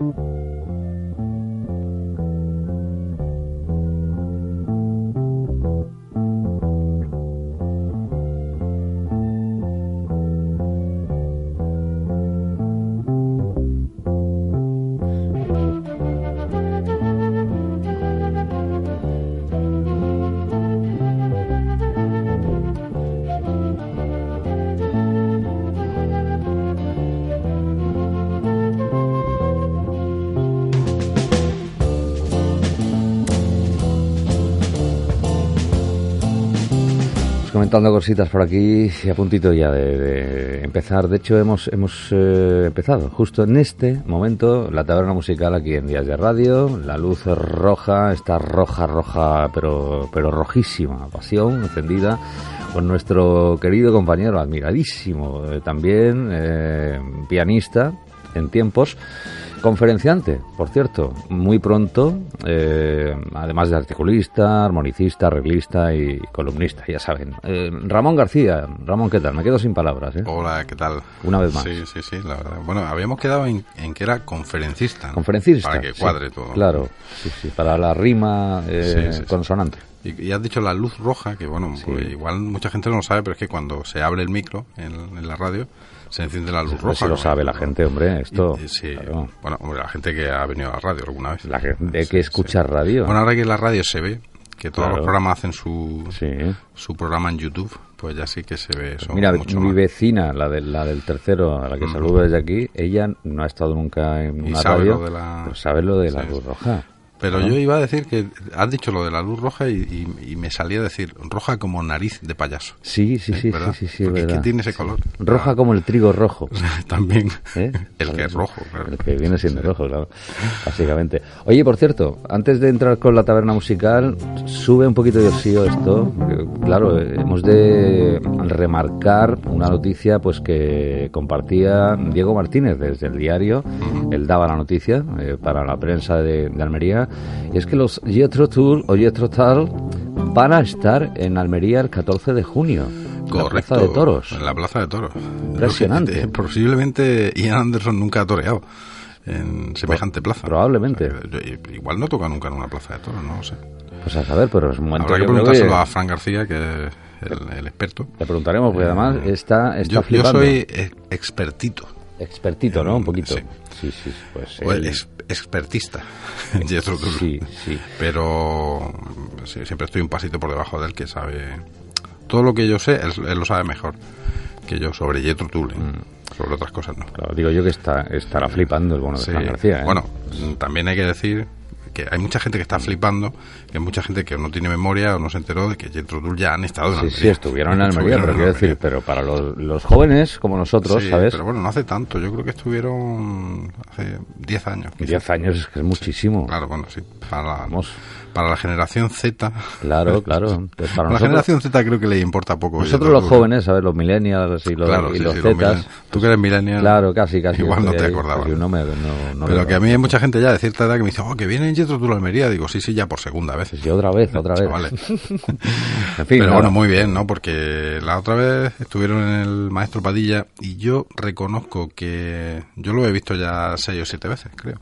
Mm-hmm. Comentando cositas por aquí y a puntito ya de, empezar. De hecho, hemos, hemos eh, empezado justo en este momento la taberna musical aquí en Días de Radio. La luz roja, está roja, roja, pero, pero rojísima, pasión encendida con nuestro querido compañero, admiradísimo eh, también, eh, pianista en tiempos. Conferenciante, por cierto, muy pronto, eh, además de articulista, armonicista, arreglista y columnista, ya saben. Eh, Ramón García, Ramón, ¿qué tal? Me quedo sin palabras. ¿eh? Hola, ¿qué tal? Una vez más. Sí, sí, sí, la verdad. Bueno, habíamos quedado en, que era conferencista. Conferencista. Para que cuadre todo. Claro, sí, sí, para la rima eh, consonante. Y, has dicho la luz roja, que bueno, pues igual mucha gente no lo sabe, pero es que cuando se abre el micro en la radio, se enciende la luz roja. Si lo sabe la gente, hombre, esto. sí, bueno, hombre, la gente que ha venido a la radio alguna vez. La gente que escucha radio. Bueno, ahora que la radio se ve, que todos los programas hacen su, su programa en YouTube, pues ya sí que se ve eso. Mira, mi vecina, la, de, la del tercero, a la que saludo desde aquí, ella no ha estado nunca en una radio, pero sabe lo de la luz roja. Pero yo iba a decir que has dicho lo de la luz roja y, me salía a decir roja como nariz de payaso. Sí, sí, sí, sí, sí, Porque es que tiene ese color. Roja como el trigo rojo. También. ¿Eh? El que es rojo, claro. El que viene siendo rojo, claro. Básicamente. Oye, por cierto, antes de entrar con la taberna musical, sube un poquito de oxío esto. Claro, hemos de remarcar una noticia pues que compartía Diego Martínez desde el diario. Él daba la noticia eh, para la prensa de Almería es que los Jetro Tour o Jetro Tal van a estar en Almería el 14 de junio. En la Plaza de Toros. En la Plaza de Toros. Impresionante. Eh, posiblemente Ian Anderson nunca ha toreado en semejante plaza. Probablemente. igual no toca nunca en una plaza de toros, no lo sé. Pues a saber, pero es un momento Habrá que preguntárselo a Fran García, que es el, experto. Le preguntaremos, porque además eh, está, está yo, flipando. Yo soy expertito. Expertito, ¿no? Un poquito. Sí, sí, pues. es expertista Sí, sí. Pero siempre estoy un pasito por debajo de él que sabe. Todo lo que yo sé, él, lo sabe mejor que yo sobre Jethro Tull. Mm. Sobre otras cosas no. Claro, digo yo que está, estará flipando el bono de García. ¿eh? Bueno, también hay que decir que hay mucha gente que está flipando, que hay mucha gente que no tiene memoria o no se enteró de que Jethro Tull ya han estado en Sí, sí, estuvieron en Almería, pero quiero decir, pero para los, jóvenes como nosotros, ¿sabes? pero bueno, no hace tanto, yo creo que estuvieron hace 10 años. 10 años es que es muchísimo. claro, bueno, sí, para Vamos para la generación Z. Claro, claro. Pues para la generación Z creo que le importa poco. Nosotros los jóvenes, ¿sabes? Los millennials y los, y los Zetas. Tú que eres millennial. Claro, casi, casi. Igual no te acordabas. Pero que a mí hay mucha gente ya de cierta edad que me dice, oh, que viene en Jetro Almería. Digo, sí, sí, ya por segunda vez. Sí, otra vez, otra vez. Vale. en fin, Pero bueno, muy bien, ¿no? Porque la otra vez estuvieron en el Maestro Padilla y yo reconozco que yo lo he visto ya seis o siete veces, creo.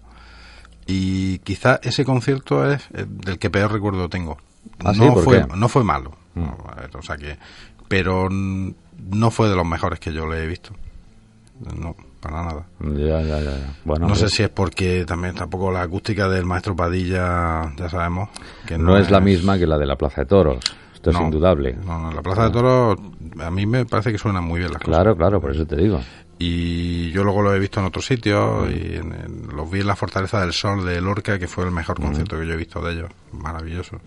Y quizá ese concierto es del que peor recuerdo tengo. ¿Ah, no, fue, no fue malo. Mm. o sea que, pero no fue de los mejores que yo le he visto. No, para nada. Ya, ya, ya. Bueno, no sé si es porque también tampoco la acústica del maestro Padilla, ya sabemos que no, es, la misma que la de la Plaza de Toros. Esto es indudable. No, no, la Plaza de Toros a mí me parece que suena muy bien las claro, Claro, claro, por eso te digo y yo luego lo he visto en otros sitios y en, los vi en la Fortaleza del Sol de Lorca que fue el mejor concierto que yo he visto de ellos. Maravilloso.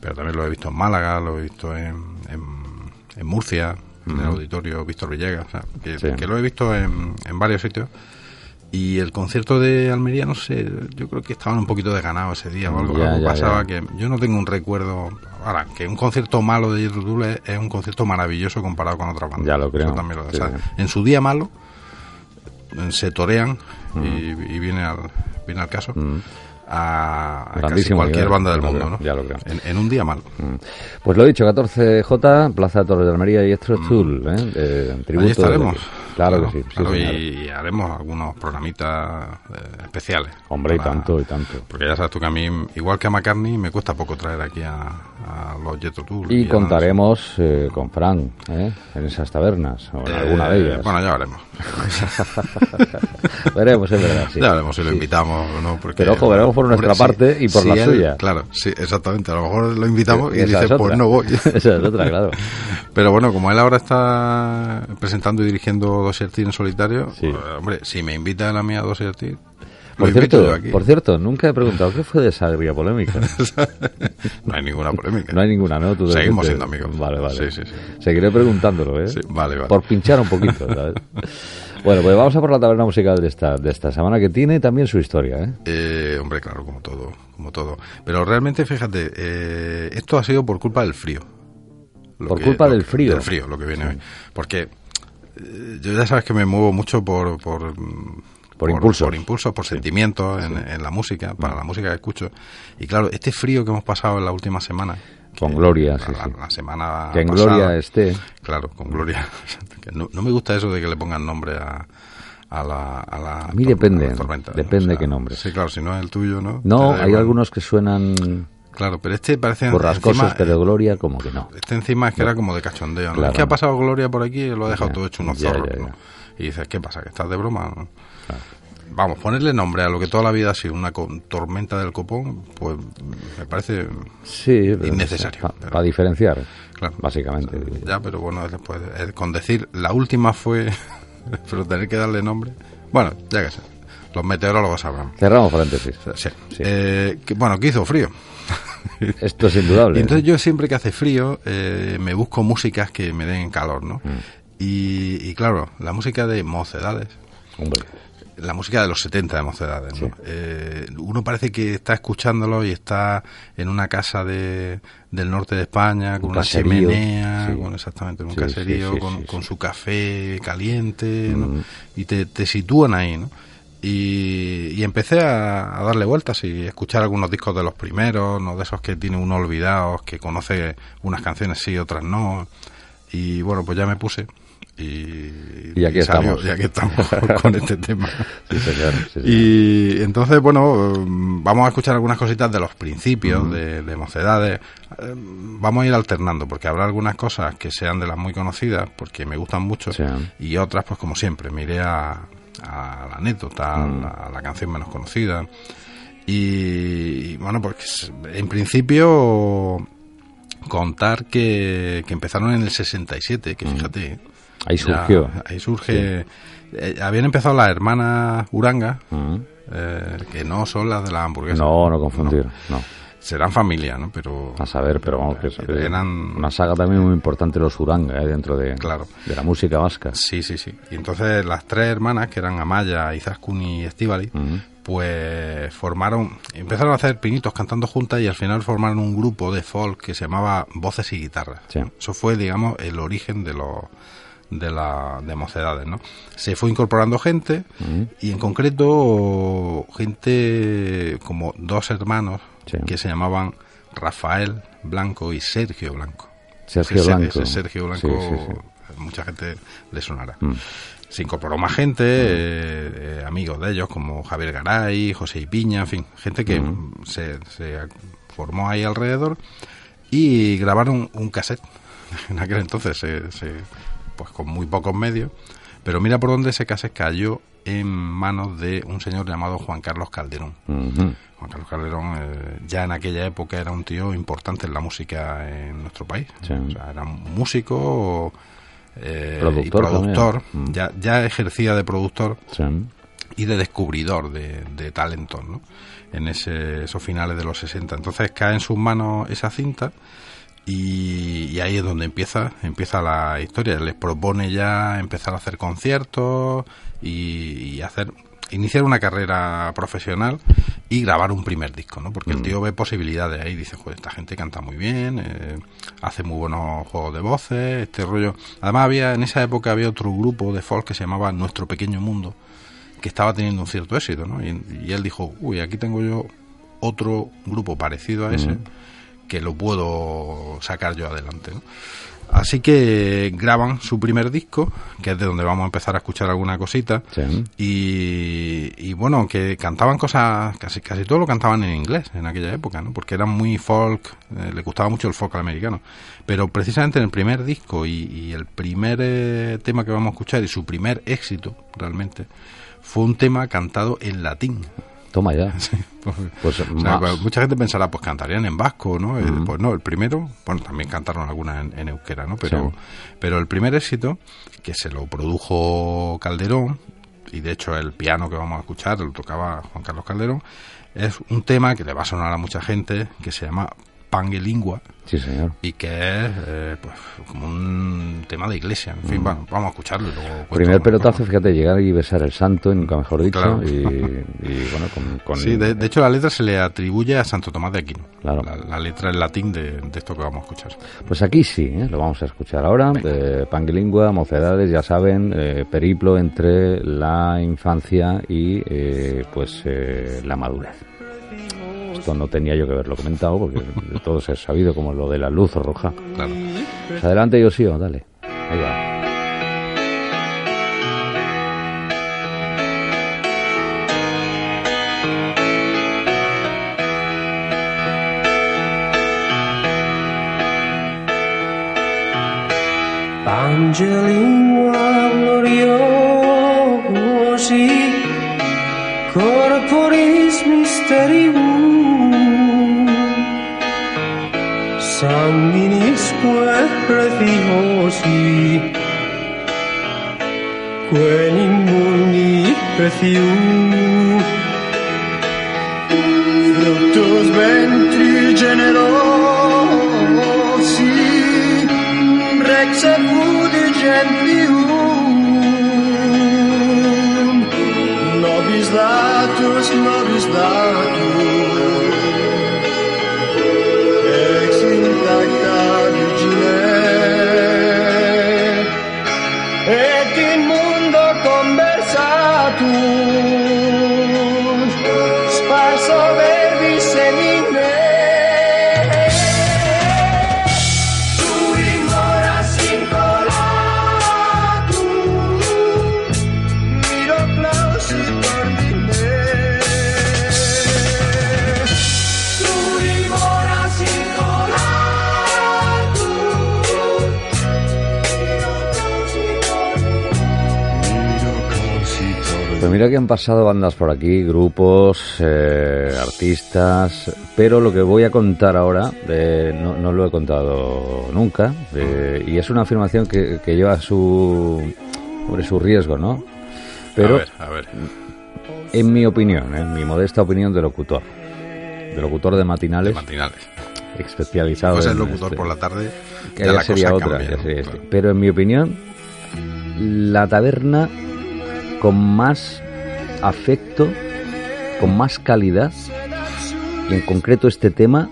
Pero también lo he visto en Málaga lo he visto en, en, Murcia en el auditorio Víctor Villegas que, lo he visto en, en varios sitios y el concierto de Almería, no sé, yo creo que estaban un poquito desganados ese día o algo, pasaba que yo no tengo un recuerdo. Ahora, que un concierto malo de Jethro es, un concierto maravilloso comparado con otra banda. Ya lo creo. en su día malo se torean y, viene al viene al caso. a, cualquier banda del mundo, ¿no? Ya lo creo. En, un día malo. Pues lo he dicho, 14J, Plaza de Torres de Almería y Estro mm. ¿eh? Ahí estaremos. Claro que sí, sí, claro, y, y haremos algunos programitas eh, especiales. Hombre, y tanto, y tanto. Porque ya sabes tú que a mí, igual que a McCartney, me cuesta poco traer aquí a, a los Jethro Tull. Y a- contaremos eh, con Fran, ¿eh? en esas tabernas, o en alguna de Eh, ellas. Bueno, ya veremos. veremos, es verdad, sí. ya veremos si lo Sí. invitamos o no. Porque, Pero, ojo, veremos por nuestra parte y por la él- suya. Claro, sí, exactamente. A lo mejor lo invitamos y dice, pues no voy. Esa es otra, claro. Pero bueno, como él ahora está presentando y dirigiendo Dossier Tea en solitario, pues, hombre, si me invita a mí a Dossier Tea, lo Por cierto, por cierto, nunca he preguntado qué fue de esa agria polémica. no hay ninguna polémica. No hay ninguna, ¿no? Tú Seguimos siendo amigos. Vale, vale. Sí, sí, sí. Seguiré preguntándolo, ¿eh? Sí, vale, vale. Por pinchar un poquito, ¿sabes? bueno, pues vamos a por la taberna musical de esta, de esta semana, que tiene también su historia, ¿eh? Eh, hombre, claro, como todo, como todo. Pero realmente, fíjate, eh, esto ha sido por culpa del frío. Lo Por culpa del que- frío. Del frío, lo que viene hoy. Porque eh, yo ya sabes que me muevo mucho por... Por, Por impulsos. Por impulsos, por sentimientos en, en la música, para la música que escucho. Y claro, este frío que hemos pasado en la última semana... Con gloria, la, sí, la- semana Que en pasada, gloria esté. Claro, con gloria. No, no me gusta eso de que le pongan nombre a, a la, a la A mí depende, a la tormenta. depende qué nombre. Sí, claro, si no es el tuyo, ¿no? No, hay igual. algunos que suenan Claro, pero este parece borrascosos, encima, pero gloria como que no. Este encima es que era como de cachondeo, ¿no? Claro. Es que ha pasado Gloria por aquí y lo ha dejado Ya, todo hecho unos ya, zorros, ya, ya. ¿no? Y dices, ¿qué pasa? ¿Que estás de broma? Vamos, ponerle nombre a lo que toda la vida ha sido una tormenta del copón, pues me parece... Sí, Innecesario, Para diferenciar, Claro. básicamente. Ya, pero bueno, después, eh, con decir, la última fue... pero tener que darle nombre... Bueno, ya que sé. Los meteorólogos sabrán. Cerramos paréntesis. Sí. Sí. Eh, que- bueno, que hizo frío. Esto es indudable. Y entonces yo siempre que hace frío eh, me busco músicas que me den calor, ¿no? Mm. Y, y claro, la música de mocedades, Hombre, la música de los 70 de mocedades, ¿no? Eh, uno parece que está escuchándolo y está en una casa de, del norte de España, con Un una caserío, chimenea, sí. con exactamente un Sí, caserío, con, su café caliente, ¿no? Mm. Y te, te sitúan ahí, ¿no? Y, y empecé a, a darle vueltas y escuchar algunos discos de los primeros, no de esos que tiene uno olvidados, que conoce unas canciones sí, otras no. Y bueno, pues ya me puse. Y, Y aquí estamos. Y aquí estamos con este tema. sí, señor. sí, señor. Y entonces, bueno, mm, vamos a escuchar algunas cositas de los principios de, de Mocedades. Eh, Vamos a ir alternando, porque habrá algunas cosas que sean de las muy conocidas, porque me gustan mucho, Sí. y otras, pues como siempre, me iré a, a la anécdota, a, Mm. la, a la canción menos conocida. Y, y, bueno, pues en principio contar que, que empezaron en el 67, que fíjate. Ahí surgió. ahí surge. eh, habían empezado las hermanas Uranga, eh, que no son las de la hamburguesa. No, no confundir, no. Serán familia, ¿no? Pero. A saber, pero vamos, que Eh, eran- una saga también muy importante, los Uranga, ¿eh? dentro de, Claro. de la música vasca. Sí, sí, sí. Y entonces las tres hermanas, que eran Amaya, Izaskun y Estivali, pues formaron, empezaron a hacer pinitos cantando juntas y al final formaron un grupo de folk que se llamaba Voces y Guitarras. Sí. Eso fue, digamos, el origen de los de la de mocedades, ¿no? Se fue incorporando gente Mm. y en concreto gente como dos hermanos Sí. que se llamaban Rafael Blanco y Sergio Blanco. Sergio Ese- Blanco. ese Sergio Blanco, Sí, sí, sí. mucha gente le sonará. Mm. Se incorporó más gente, eh, eh, amigos de ellos como Javier Garay, José Ipiña, en fin, gente que Mm. se, se formó ahí alrededor y grabaron un cassette. En aquel entonces, se- se- pues con muy pocos medios. Pero mira por dónde ese cassette cayó en manos de un señor llamado Juan Carlos Calderón. Juan Carlos Calderón eh, ya en aquella época era un tío importante en la música en nuestro país. Sí. O sea, era un músico eh, Productor y productor. también. Mm. Ya, ya ejercía de productor Sí. y de descubridor de, de talentos, ¿no? En ese, esos finales de los 60. Entonces cae en sus manos esa cinta y, y ahí es donde empieza, empieza la historia. Les propone ya empezar a hacer conciertos y, y hacer iniciar una carrera profesional y grabar un primer disco, ¿no? Porque el tío ve posibilidades ahí, dice, joder, esta gente canta muy bien, eh, hace muy buenos juegos de voces, este rollo. Además había, en esa época había otro grupo de folk que se llamaba Nuestro Pequeño Mundo, que estaba teniendo un cierto éxito, ¿no? Y, y él dijo, uy, aquí tengo yo otro grupo parecido a ese que lo puedo sacar yo adelante, ¿no? Así que graban su primer disco, que es de donde vamos a empezar a escuchar alguna cosita. Sí. Y, y bueno, que cantaban cosas, casi casi todo lo cantaban en inglés en aquella época, ¿no? Porque eran muy folk, eh, le gustaba mucho el folk al americano. Pero precisamente en el primer disco y, y el primer eh, tema que vamos a escuchar y su primer éxito realmente fue un tema cantado en latín. Toma ya. Pues, Pues o sea, más. pues, mucha gente pensará, pues cantarían en vasco, ¿no? Pues no, el primero, bueno, también cantaron algunas en, en euskera, ¿no? Pero, Sí. pero el primer éxito, que se lo produjo Calderón, y de hecho el piano que vamos a escuchar lo tocaba Juan Carlos Calderón, es un tema que le va a sonar a mucha gente, que se llama Pangelingua, Sí, señor. y que es eh, pues como un tema de iglesia. En fin, bueno, vamos a escucharlo. luego Mm. Primer pelotazo, fíjate, llegar y besar el santo, y nunca mejor dicho. Claro. Y, y, bueno, con. con- Sí, de, de hecho la letra se le atribuye a Santo Tomás de Aquino. Claro. La, la letra en latín de, de esto que vamos a escuchar. Pues aquí sí, ¿eh? lo vamos a escuchar ahora. Eh, Panguilingua, mocedades, ya saben, eh, periplo entre la infancia y eh, pues eh, la madurez. Esto no tenía yo que haberlo comentado porque de todos es sabido como lo de la luz roja. Claro. Pues adelante, Yosio, dale. Ahí va. Angelina gloriosi corporis mysterium Sanguinis quae που quae When η μόνη ventri generosi Rex gentium Nobis datus, nobis datus et in mundo conversatus mira que han pasado bandas por aquí, grupos, eh, artistas, pero lo que voy a contar ahora eh, no, no lo he contado nunca eh, y es una afirmación que, que lleva su, sobre su riesgo, ¿no? Pero a ver, a ver. en mi opinión, en mi modesta opinión de locutor, de locutor de matinales, Matinales. especializado Pues el en locutor este- por la tarde. que ya ya la sería cosa otra, cambia, ya sería este. Claro. Pero en mi opinión, la taberna con más afecto, con más calidad, y en concreto este tema,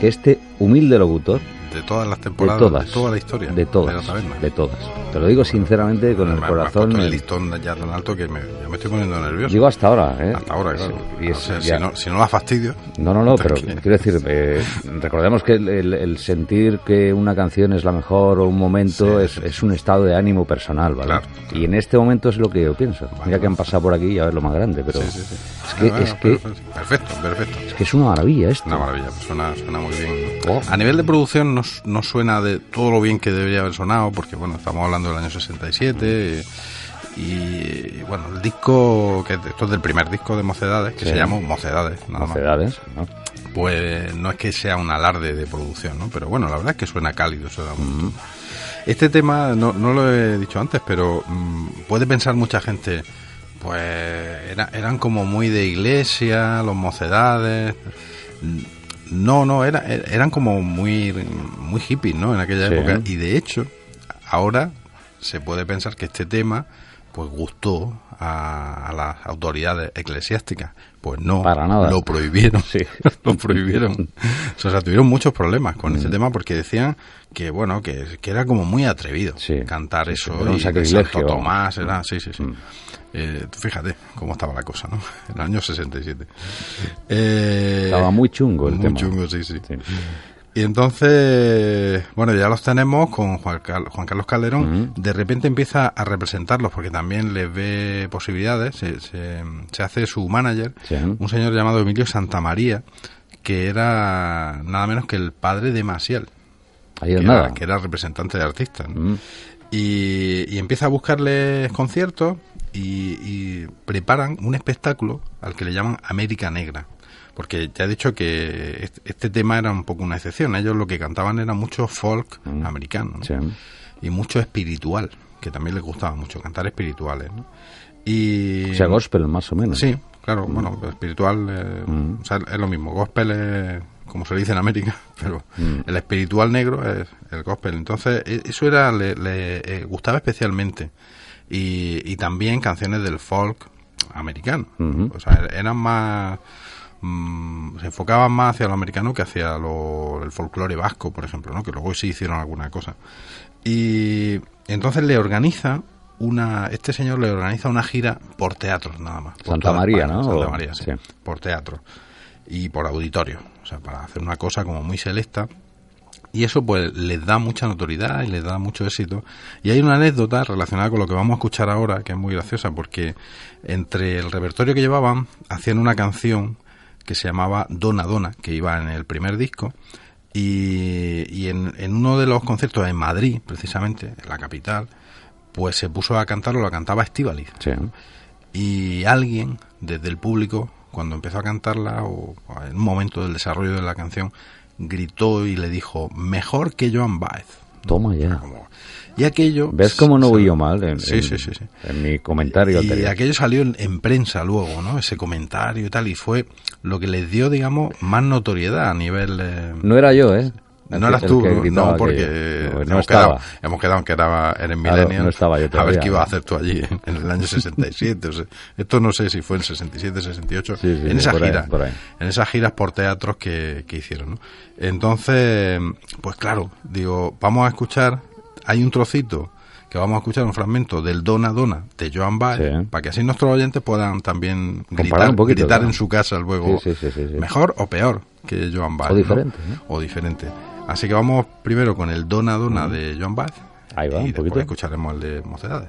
que este humilde locutor, De todas las de temporadas, todas, toda la historia. de todas, la taberna. de todas. Te lo digo sinceramente con el Me- me corazón. puesto el listón ya tan alto que me, ya me estoy poniendo nervioso. Digo hasta ahora, ¿eh? Hasta ahora, claro. Sí, O sea, si, no, si no la fastidio. No, no, no, pero quiero decir, eh, recordemos que el, el- el sentir que una canción es la mejor o un momento Sí, es, sí, es un estado de ánimo personal, ¿vale? Claro, Y en este momento es lo que yo pienso. Mira que han pasado por aquí y a ver lo más grande, pero es que, Bueno, es que, perfecto, perfecto, es que es una maravilla esto. Una maravilla, pues suena, suena muy bien. Oh. A nivel de producción no, no suena de todo lo bien que debería haber sonado, porque bueno, estamos hablando del año 67 y, y, bueno, el disco, que esto es del primer disco de Mocedades, que Sí. se llama Mocedades, nada más. Mocedades, ¿no? Pues no es que sea un alarde de producción, ¿no? Pero bueno, la verdad es que suena cálido, suena. Este tema, no, no lo he dicho antes, pero mm, puede pensar mucha gente, pues era- eran como muy de iglesia, los mocedades. Mm, No, no, era, eran como muy, muy hippies, ¿no? En aquella Sí. época. Y de hecho, ahora se puede pensar que este tema, pues gustó a, a las autoridades eclesiásticas. Pues no, Para nada. lo prohibieron. Sí. lo prohibieron. O sea, tuvieron muchos problemas con este tema porque decían que, bueno, que, que era como muy atrevido Sí. cantar eso. era un y sacrilegio, Santo. Tomás, era, sí, sí, sí. Mm. Eh, fíjate cómo estaba la cosa, ¿no? En el año 67. Eh, Estaba muy chungo el muy tema. chungo, sí, sí. Sí. Y entonces, bueno, ya los tenemos con Juan, Carlos Calderón. De repente empieza a representarlos porque también les ve posibilidades. Se, se- se hace su manager, Sí. un señor llamado Emilio Santamaría, que era nada menos que el padre de Masiel, Ahí que era, nada. que era representante de artistas. ¿no? Y, y empieza a buscarles conciertos y, y preparan un espectáculo al que le llaman América Negra. Porque ya he dicho que est- este tema era un poco una excepción. Ellos lo que cantaban era mucho folk americano ¿no? Sí. y mucho espiritual, que también les gustaba mucho cantar espirituales. ¿no? Y, O sea, gospel más o menos. Sí, claro, bueno, espiritual eh, Mm. o sea, es lo mismo. Gospel es, como se le dice en América, pero Mm. el espiritual negro es el gospel. Entonces, e- eso era le, le, eh, gustaba especialmente. Y, y también canciones del folk americano. O sea, eran más. mm, se enfocaban más hacia lo americano que hacia lo, el folclore vasco, por ejemplo, ¿no? que luego sí hicieron alguna cosa. Y entonces le organiza una. Este señor le organiza una gira por teatros, nada más. por Santa María, España, ¿no? Santa María, sí, sí. Por teatro. Y por auditorio. O sea, para hacer una cosa como muy selecta. Y eso pues les da mucha notoriedad y les da mucho éxito. Y hay una anécdota relacionada con lo que vamos a escuchar ahora, que es muy graciosa, porque entre el repertorio que llevaban, hacían una canción que se llamaba Dona Dona, que iba en el primer disco. Y, y en, en uno de los conciertos en Madrid, precisamente, en la capital, pues se puso a cantarlo, lo cantaba Estivaliz Sí. y alguien desde el público cuando empezó a cantarla o en un momento del desarrollo de la canción gritó y le dijo mejor que Joan Baez Toma ya. Y aquello ¿Ves cómo no se- voy yo mal en, sí, en- sí, sí, sí. en mi comentario y anterior? aquello salió en, en prensa luego no ese comentario y tal y fue lo que les dio digamos más notoriedad a nivel eh, No era yo, ¿eh? No que- eras tú, no, no, porque. No, no hemos. Quedado, hemos quedado que era, Claro, no estaba yo A ver qué ibas a ¿no? hacer tú allí en, en el año 67. o sea, esto no sé si fue en 67, 68. Sí, sí, en esa por ahí, gira. por ahí. En esas giras por teatros que, que hicieron. ¿no? Entonces, pues claro, digo, vamos a escuchar. Hay un trocito que vamos a escuchar un fragmento del Dona Dona de Joan Baez, Sí. para que así nuestros oyentes puedan también gritar, un poquito, gritar en su casa luego Sí, sí, sí, sí, sí. mejor o peor que Joan Baez. O ¿no? diferente, ¿no? O diferente. Así que vamos primero con el Dona Dona de Joan Baez. Ahí va, y un después poquito. escucharemos el de Mocedades.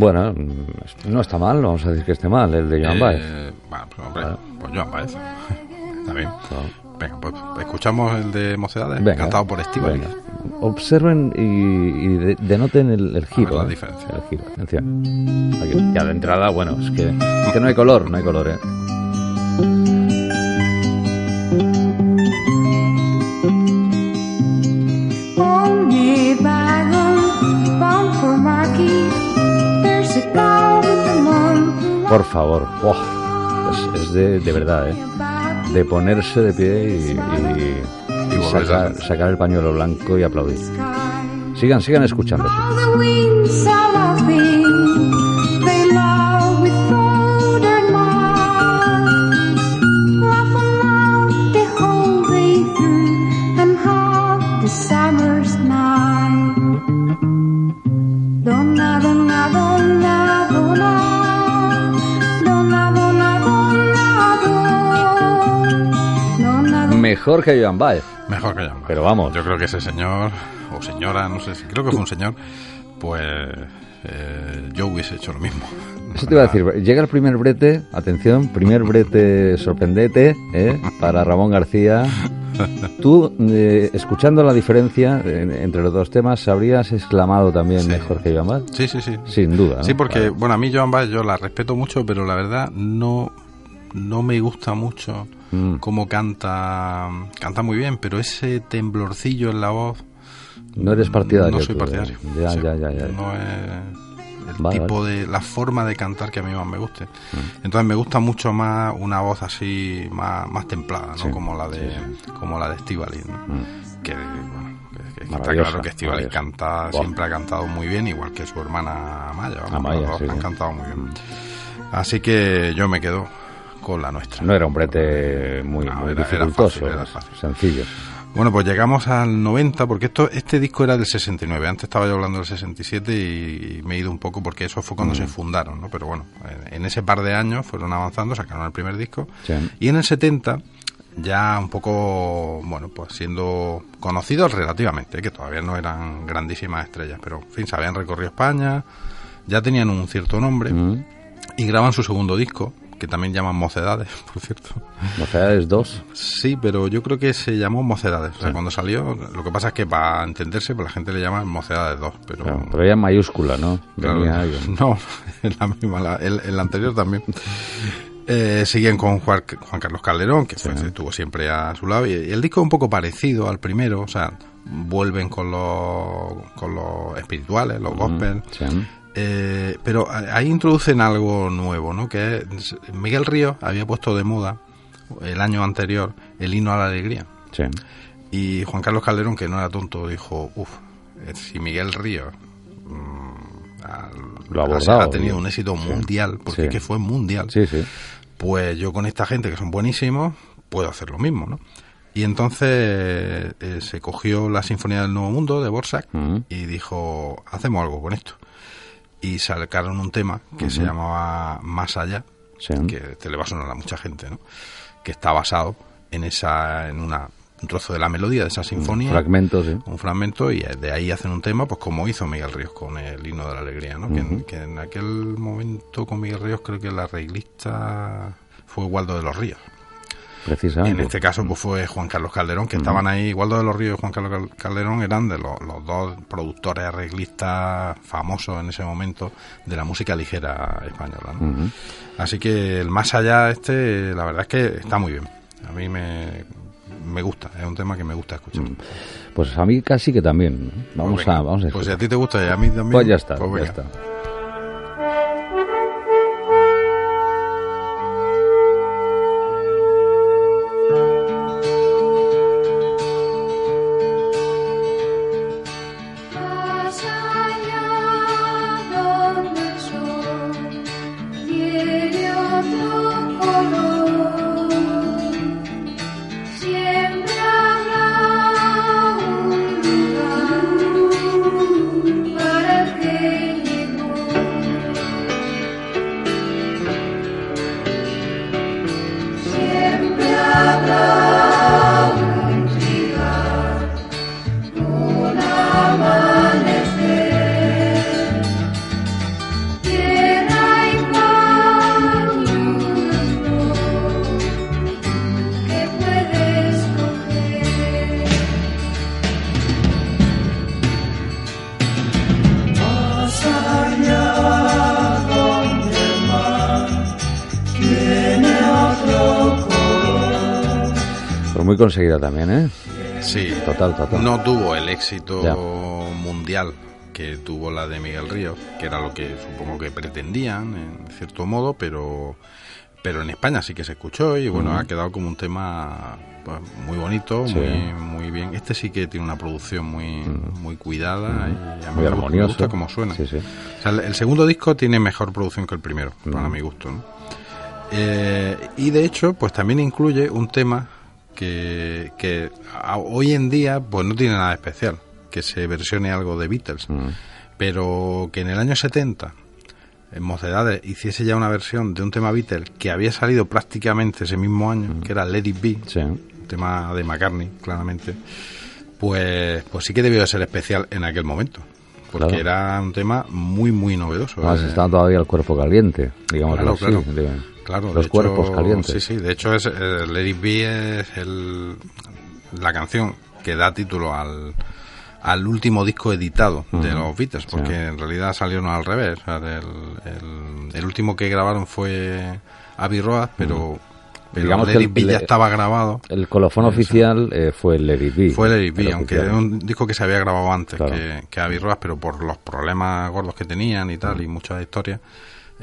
Bueno, no está mal, vamos a decir que esté mal, el de Joan Eh, Baez. bueno, pues, hombre, pues Joan Baez. Está bien. No. Venga, pues escuchamos el de Mocedades, Venga, cantado por venga. Observen y, y de- denoten el, el giro. la ¿eh? diferencia. El giro, atención. Aquí, ya de entrada, bueno, es que, es que no hay color, no hay color, ¿eh? Por favor, ¡buah! es, es de, de verdad, ¿eh? De ponerse de pie y, sacar, sacar el pañuelo blanco y aplaudir. Sigan, sigan escuchando. Mejor que Joan Baez. Mejor que Joan Baez. Pero vamos. Yo creo que ese señor, o señora, no sé, si- creo que fue un señor, pues eh, yo hubiese hecho lo mismo. Eso te iba a decir, llega el primer brete, atención, primer brete sorprendente ¿eh? para Ramón García. Tú, eh, escuchando la diferencia eh, entre los dos temas, ¿habrías exclamado también Sí. mejor que Joan Baez? Sí, sí, sí. Sin duda. ¿no? Sí, porque, Vale. bueno, a mí Joan Baez yo la respeto mucho, pero la verdad no, no me gusta mucho Mm. cómo canta. Canta muy bien, pero ese temblorcillo en la voz. No eres partidario. No soy tú, partidario. Ya, O sea, ya, ya, ya. No es el Vale, tipo de. la forma de cantar que a mí más me guste. Mm. Entonces me gusta mucho más una voz así, más, más templada, ¿no? Sí, como la de sí, como la de Estíbaliz, ¿no? Mm. Que, bueno, que está claro que maravillosa. canta, siempre ha cantado muy bien, igual que su hermana Amaya. Amaya, sí, han cantado muy bien. Así que yo me quedo con la nuestra. No era un brete muy, No, muy era- era dificultoso, fácil, era fácil. sencillo. Bueno, pues llegamos al 90, porque esto, este disco era del 69. Antes estaba yo hablando del 67 y me he ido un poco porque eso fue Mm. cuando se fundaron, ¿no? Pero bueno, en, en ese par de años fueron avanzando, sacaron el primer disco. Sí. Y en el 70, ya un poco, bueno, pues siendo conocidos relativamente, que todavía no eran grandísimas estrellas, pero en fin, se habían recorrido España, ya tenían un cierto nombre Mm. y graban su segundo disco, que también llaman Mocedades, por cierto. Mocedades 2. Sí, pero yo creo que se llamó Mocedades. O sea, cuando salió, lo que pasa es que para entenderse, pues la gente le llama Mocedades 2, pero... Claro, pero en mayúscula, ¿no? Claro, en- no, es la misma, la- el, el anterior también. Eh, siguen con Juan, Juan Carlos Calderón, que fue- estuvo siempre a su lado, y, y el disco es un poco parecido al primero, o sea, vuelven con los, con los espirituales, los gospel, Sí. Eh, pero ahí introducen algo nuevo, ¿no? Que es, Miguel Ríos había puesto de moda el año anterior el himno a la alegría. Sí. Y Juan Carlos Calderón, que no era tonto, dijo, uff, si Miguel Ríos mm, ha, Lo ha ha- abordado, ha tenido un éxito mundial, porque Sí. es que fue mundial, Sí, sí. pues yo con esta gente que son buenísimos, puedo hacer lo mismo, ¿no? Y entonces eh, se cogió la Sinfonía del Nuevo Mundo de Borsak y dijo, hacemos algo con esto. Y sacaron un tema que se llamaba Más Allá, Sí. que te le va a sonar a mucha gente, ¿no? Que está basado en esa, en una, un trozo de la melodía de esa sinfonía. Fragmentos, sí. Un fragmento y de ahí hacen un tema, pues como hizo Miguel Ríos con el himno de la alegría, ¿no? que, en, que en aquel momento con Miguel Ríos creo que el arreglista fue Waldo de los Ríos. Precisamente. En este caso, pues fue Juan Carlos Calderón, que estaban ahí, Waldo de los Ríos y Juan Carlos Cal- Calderón eran de los, los dos productores arreglistas famosos en ese momento de la música ligera española. Así que el más allá este, la verdad es que está muy bien. A mí me, me gusta, es un tema que me gusta escuchar. Pues a mí casi que también. Vamos Pues a, vamos a Pues si a escuchar. ti te gusta y a mí también. Pues ya está, pues ya está. Conseguida también, ¿eh? Sí, Total, total. no tuvo el éxito Ya. mundial que tuvo la de Miguel Ríos, que era lo que supongo que pretendían, en cierto modo, pero pero en España sí que se escuchó y bueno, ha quedado como un tema pues, muy bonito, Sí. muy muy bien. Este sí que tiene una producción muy muy cuidada y a mí Muy me gusta- me armonioso. gusta cómo suena. Sí, sí. O sea, el, segundo disco tiene mejor producción que el primero, para mi gusto. ¿no? Eh, y de hecho, pues también incluye un tema que, que a- hoy en día pues no tiene nada especial, que se versione algo de Beatles, Mm. pero que en el año 70 en Mocedades hiciese ya una versión de un tema Beatles que había salido prácticamente ese mismo año, que era Let It Be, Mm. Sí. un tema de McCartney, claramente, pues, pues sí que debió de ser especial en aquel momento. Porque Claro. era un tema muy, muy novedoso. Eh, está todavía el cuerpo caliente, digamos Claro, así. claro. Claro, de Los hecho, cuerpos calientes. Sí, sí, de hecho es eh, Let It Be es el, la canción que da título al, al último disco editado de los Beatles, porque en realidad salieron al revés. o sea, el, el- el último que grabaron fue Abbey Road, pero, pero Digamos Let que It el- Be ya estaba grabado. El colofón oficial eh, fue el Let It Be. Fue Let It Be, aunque era un disco que se había grabado antes Claro. que, que Abbey Road, pero por los problemas gordos que tenían y tal, y muchas historias,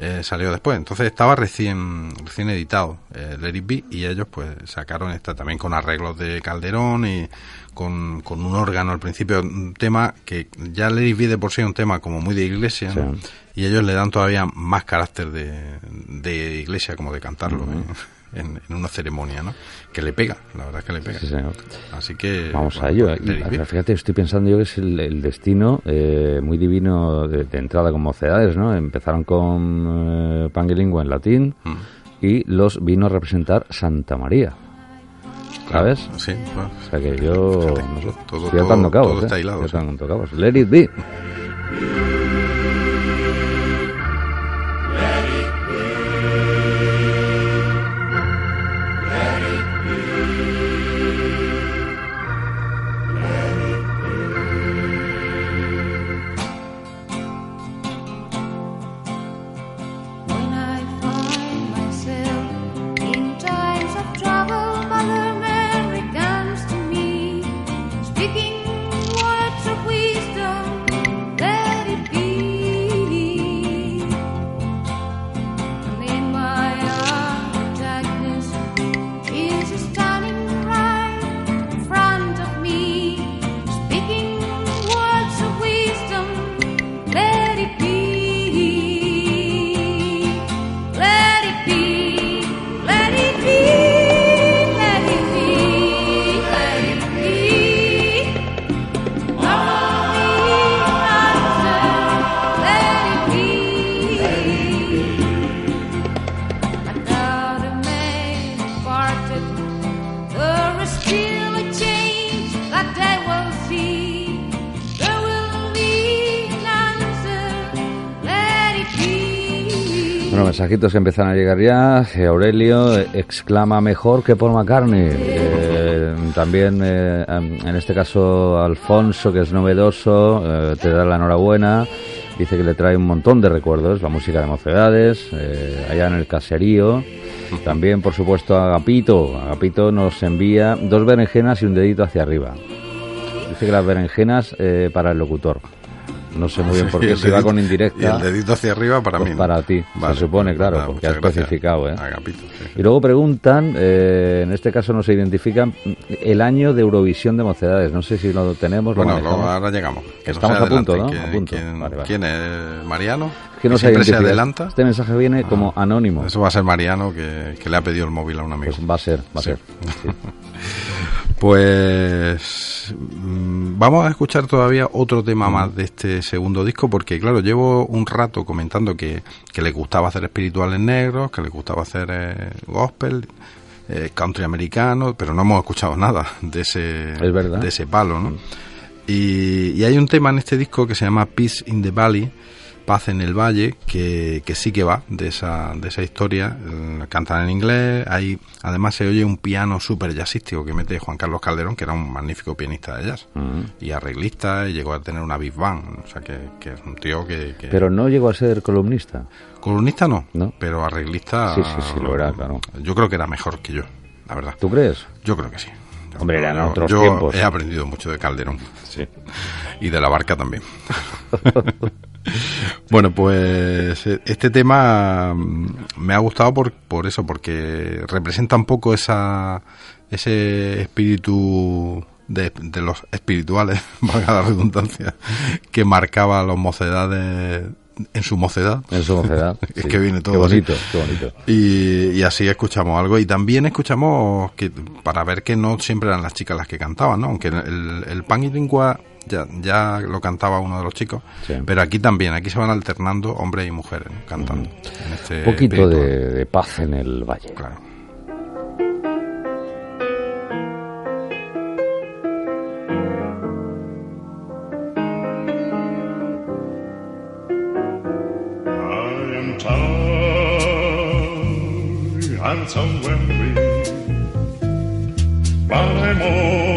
eh, salió después. Entonces estaba recién recién editado eh, Let It Be y ellos pues sacaron esta también con arreglos de Calderón y con, con un órgano al principio, un tema que ya Let It Be de por sí es un tema como muy de iglesia ¿no? Sí. y ellos le dan todavía más carácter de, de iglesia como de cantarlo ¿eh? En, en una ceremonia, ¿no? Que le pega, la verdad es que le pega. Sí, señor. Así que... Vamos bueno, a ello. pues, Y, fíjate, estoy pensando yo que es el, el destino eh, muy divino de, de entrada con mocedades, ¿no? Empezaron con eh, Panguilingua en latín Mm. y los vino a representar Santa María. ¿Sabes? Sí, bueno, O sea que yo Fíjate, todo- estoy todo- atando cabos, todo está ¿eh? hilado, Estoy sí. atando cabos. Let it be. mensajitos que empiezan a llegar ya. Eh, Aurelio eh, exclama mejor que Paul McCartney. Eh, también, eh, en este caso, Alfonso, que es novedoso, eh, te da la enhorabuena. Dice que le trae un montón de recuerdos, la música de mocedades, allá en el caserío. También, por supuesto, Agapito. Agapito nos envía dos berenjenas y un dedito hacia arriba. Dice que las berenjenas para el locutor. No sé muy bien por qué, si va con indirecta. Y el dedito hacia arriba para Pues mí. ¿no? para ti, se supone, claro, porque has especificado, ¿eh? Agapito, sí. Y luego preguntan, eh, en este caso no se identifican, el año de Eurovisión de Mocedades. No sé si lo tenemos, lo Bueno, ahora llegamos. Que Estamos se a punto. ¿no? ¿Quién, A punto. quién- Vale, vale. quién es? ¿Mariano? que no se se adelanta. Ah. Este mensaje viene como anónimo. Eso va a ser Mariano que, que le ha pedido el móvil a un amigo. Pues va a ser, va a Sí. ser. Pues mm, vamos a escuchar todavía otro tema más de este segundo disco porque claro, llevo un rato comentando que, que le gustaba hacer espirituales negros, que le gustaba hacer eh, gospel, eh, country americano, pero no hemos escuchado nada de ese, Es verdad. de ese palo, ¿no? Y, y hay un tema en este disco que se llama Peace in the Valley, Paz en el Valle, que, que sí que va de esa, de esa historia. Eh, Cantan en inglés, hay, además se oye un piano súper jazzístico que mete Juan Carlos Calderón, que era un magnífico pianista de jazz. Y arreglista, y llegó a tener una big band. O sea, que, que es un tío que... que- Pero no llegó a ser columnista. Columnista no, No. pero arreglista... Sí, sí, sí, lo era, claro. Yo creo que era mejor que yo, la verdad. ¿Tú crees? Yo creo que sí. Hombre, eran yo- otros yo tiempos. he aprendido mucho de Calderón. Sí. Y de la barca también. bueno, pues eh, este tema mm, me ha gustado por, por eso, porque representa un poco esa ese espíritu de, de los espirituales, valga la redundancia, que marcaba a los mocedades en su mocedad. En su mocedad. Es sí. que viene todo Qué así. bonito, qué bonito. Y, y así escuchamos algo. Y también escuchamos que para ver que no siempre eran las chicas las que cantaban, ¿no? Aunque el, el pan y lingua ya, ya lo cantaba uno de los chicos. Sí. Pero aquí también, aquí se van alternando hombres y mujeres ¿no? cantando. en este Un poquito de, de paz en el valle. Claro. I am tired and so weary, but I'm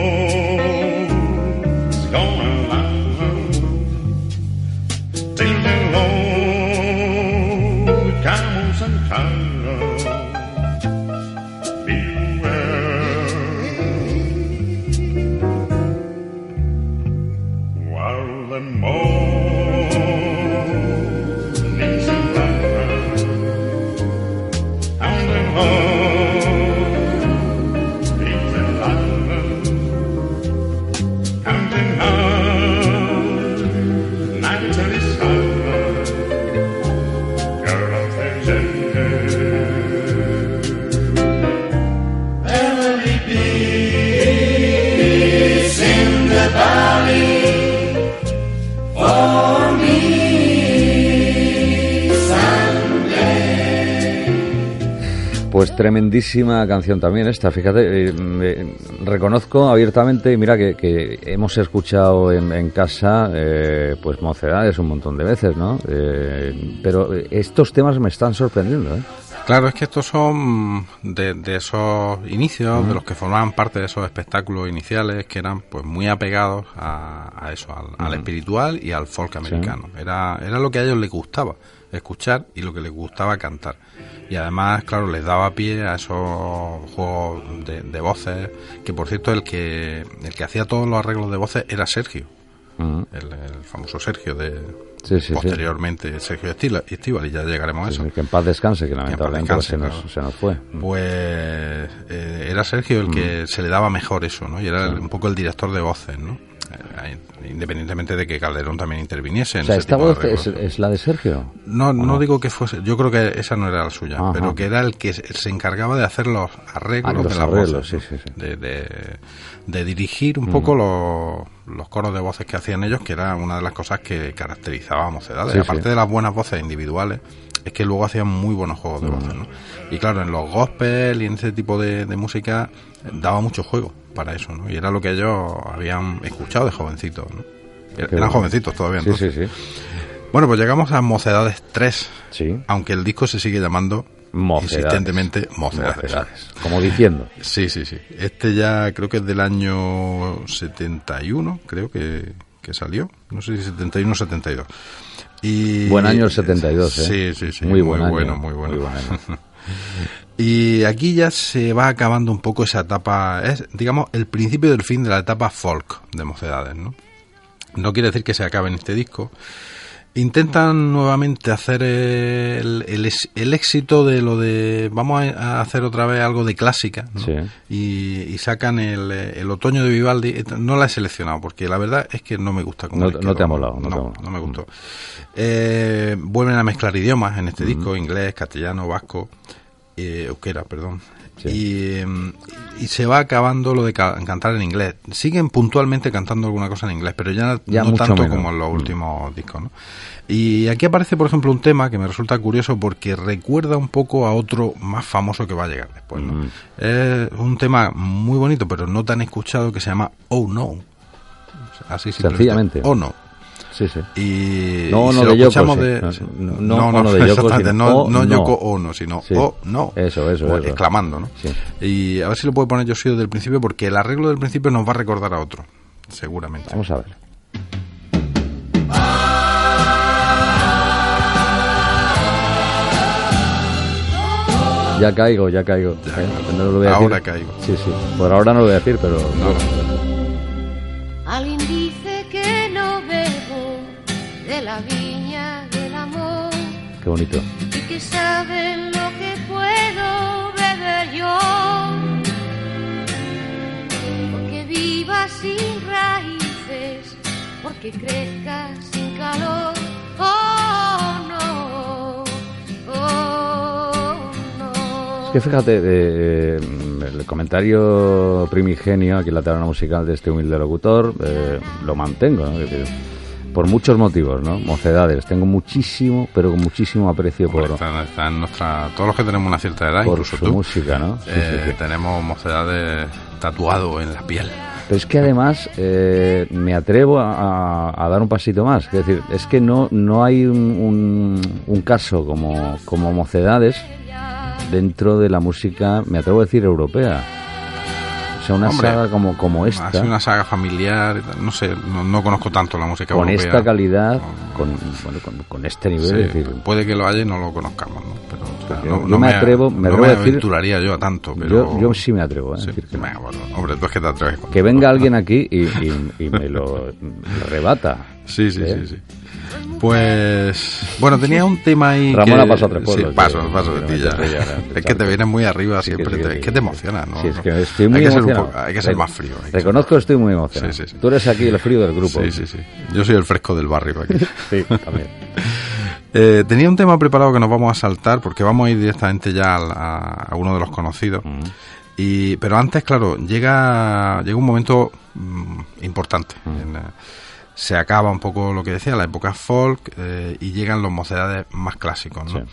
tremendísima canción también esta. Fíjate, eh, reconozco abiertamente, y mira que, que hemos escuchado en, en casa, eh, pues mocedades un montón de veces, ¿no? Eh, pero estos temas me están sorprendiendo, ¿eh? Claro, es que estos son de, de esos inicios, de los que formaban parte de esos espectáculos iniciales que eran pues muy apegados a, a eso, al, al espiritual y al folk americano. Era, era lo que a ellos les gustaba escuchar y lo que les gustaba cantar. Y además, claro, les daba pie a esos juegos de, de voces, que por cierto el que, el que hacía todos los arreglos de voces era Sergio, Mm. el, el famoso Sergio de Sí, sí, sí. posteriormente Sergio Estíbal, y ya llegaremos a eso. Que en paz descanse, que lamentablemente descanse, se, nos, claro. se nos fue. Pues eh, era Sergio el Mm. que se le daba mejor eso, ¿no? Y era el- un poco el director de voces, ¿no? Eh, independientemente de que Calderón también interviniese en O sea, esta voz es, es la de Sergio. No, no digo que fuese, yo creo que esa no era la suya, Ajá. pero que era el que se encargaba de hacer los arreglos Ah, los de las arreglos, voces, sí, sí, sí. De, de- de dirigir un poco los, los coros de voces que hacían ellos, que era una de las cosas que caracterizaba a Mocedades. Aparte de las buenas voces individuales, es que luego hacían muy buenos juegos de voces, ¿no? Y claro, en los gospel y en ese tipo de, de música daba mucho juego para eso, ¿no? Y era lo que ellos habían escuchado de jovencitos, ¿no? Eran bueno. jovencitos todavía, Sí, entonces. sí, sí. Bueno, pues llegamos a Mocedades 3, Sí. aunque el disco se sigue llamando Mocedades. insistentemente Mocedades. Mocedades. Como diciendo. Sí, sí, sí. Este ya creo que es del año 71, creo que, que salió. No sé si 71 o 72. Y, Buen año el 72, ¿eh? Sí, sí, sí. Muy buen año, bueno, muy bueno. muy. y aquí ya se va acabando un poco esa etapa, es digamos el principio del fin de la etapa folk de Mocedades, ¿no? No quiere decir que se acabe en este disco. Intentan nuevamente hacer el, el, el éxito de lo de vamos a hacer otra vez algo de clásica ¿no? Sí. y, y sacan el, el otoño de Vivaldi. No la he seleccionado porque la verdad es que no me gusta. Como No- te ha molado, no no me gustó. Eh, vuelven a mezclar idiomas en este disco, inglés, castellano, vasco, eh, euskera, perdón. Sí. Y, y se va acabando lo de ca- cantar en inglés. Siguen puntualmente cantando alguna cosa en inglés, pero ya, Ya no tanto menos. como en los Mm. últimos discos. ¿no? Y aquí aparece, por ejemplo, un tema que me resulta curioso porque recuerda un poco a otro más famoso que va a llegar después. ¿no? Mm. Es un tema muy bonito, pero no tan escuchado, que se llama Oh No. Así. Sencillamente. Oh No. Sí, sí. Y, No, y no si lo de Yoko, escuchamos sí. de- No, no, no, no, no de Yoko, sino no, no no. Yoko Ono, sino Sí. oh no. Eso, eso, O eso. exclamando, ¿no? Sí. Y a ver si lo puedo poner yo sí desde el principio, porque el arreglo del principio nos va a recordar a otro, seguramente. Vamos a ver. Ya caigo, ya caigo. Ya. Eh, no lo voy a Ahora decir. caigo. Sí, sí. Por ahora no lo voy a decir, pero... No, Qué bonito. y que saben lo que puedo beber yo. Porque viva sin raíces, porque crezca sin calor. Oh no, oh no. Es que fíjate, eh, el comentario primigenio aquí en la taberna musical de este humilde locutor eh, lo mantengo, ¿no? Por muchos motivos, ¿no? Mocedades, tengo muchísimo, pero con muchísimo aprecio Hombre, por, está, está en nuestra, todos los que tenemos una cierta edad, por incluso su tú, música, ¿no? Sí, eh, sí, sí. tenemos mocedades tatuado en la piel. Pero es que además eh, me atrevo a, a- a dar un pasito más. Es decir, es que no, no hay un, un- un caso como, como Mocedades dentro de la música, me atrevo a decir, europea. Sea, una Hombre, saga como, como esta, Así una saga familiar, no sé, no, no conozco tanto la música con europea. esta calidad, con, bueno, con, con este nivel, Sí, es decir, puede que lo haya y no lo conozcamos, ¿no? Pero, o sea, Yo- no, yo me atrevo- me no atrevo a decir- aventuraría yo a tanto, pero... yo, yo sí me atrevo a Sí, decir que bueno, hombre, tú es que te atreves. Que venga alguien aquí y, y- y me lo rebata. Sí, sí, ¿Eh? sí, sí. Pues, bueno, tenía un tema ahí Ramona que... tres Sí, pueblos, paso, que- paso de ti ya. ya, ya, Es que te vienes muy arriba Sí, que siempre, sí, que te- sí. es que te emociona, ¿no? Sí, es que estoy muy hay que ser un emocionado. poco- hay que ser más frío. Reconozco que estoy muy emocionado. Sí, sí, sí. Tú eres aquí el frío del grupo. Sí, sí, sí. Yo soy el fresco del barrio aquí. Sí, también. Eh, tenía un tema preparado que nos vamos a saltar porque vamos a ir directamente ya a, a uno de los conocidos. Mm. Y, pero antes, claro, llega, llega un momento mm, importante. En, eh, se acaba un poco lo que decía, la época folk, eh, y llegan los mocedades más clásicos, ¿no? Sí.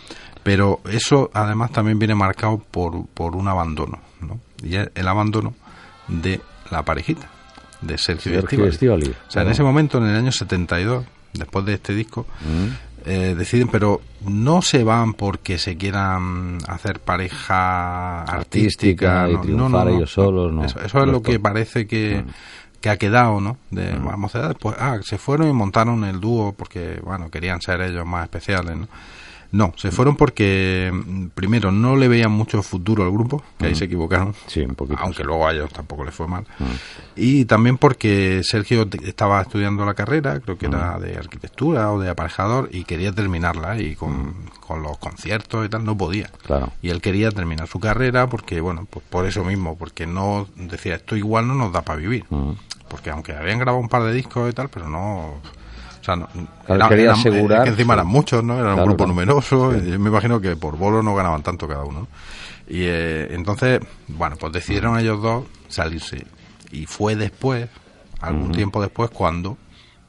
Pero eso además también viene marcado por, por un abandono, ¿no? Y es el abandono de la parejita, de Sergio, Sergio O sea, en ese momento, en el año 72, después de este disco, eh, deciden, pero no se van porque se quieran hacer pareja artística, Artística y no, no, triunfar no, no, ellos solos, no. Eso, eso es lo que parece que, que ha quedado, ¿no? De vamos a pues, ah, se fueron y montaron el dúo porque, bueno, querían ser ellos más especiales, ¿no? No, se fueron porque, mm, primero, no le veían mucho futuro al grupo, que ahí se equivocaron. Sí, un poquito. Aunque sí. luego a ellos tampoco les fue mal. Y también porque Sergio estaba estudiando la carrera, creo que era de arquitectura o de aparejador, y quería terminarla. Y con, con los conciertos y tal no podía. Claro. Y él quería terminar su carrera porque, bueno, pues por eso mismo, porque no decía, esto igual no nos da para vivir. Porque aunque habían grabado un par de discos y tal, pero no. Sea, no, Claro, quería asegurar, que encima sí. eran muchos, ¿no? Era un grupo claro. numeroso. y yo me imagino que por bolo no ganaban tanto cada uno. ¿no? Y eh, entonces, bueno, pues decidieron ellos dos salirse. Y fue después, algún tiempo después, cuando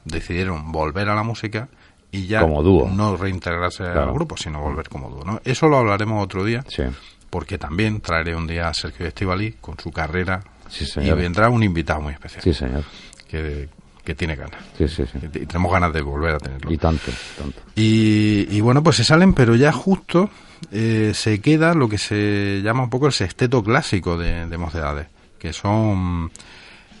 decidieron volver a la música y ya Como dúo. no reintegrarse al grupo, sino volver como dúo. ¿no? Eso lo hablaremos otro día, Sí. porque también traeré un día a Sergio Estivali con su carrera Sí, y vendrá un invitado muy especial Sí, señor. que, que tiene ganas. Sí, sí, sí. Y tenemos ganas de volver a tenerlo. Y tanto, tanto. Y, y bueno, pues se salen, pero ya justo eh, se queda lo que se llama un poco el sexteto clásico de, de Mocedades, que son...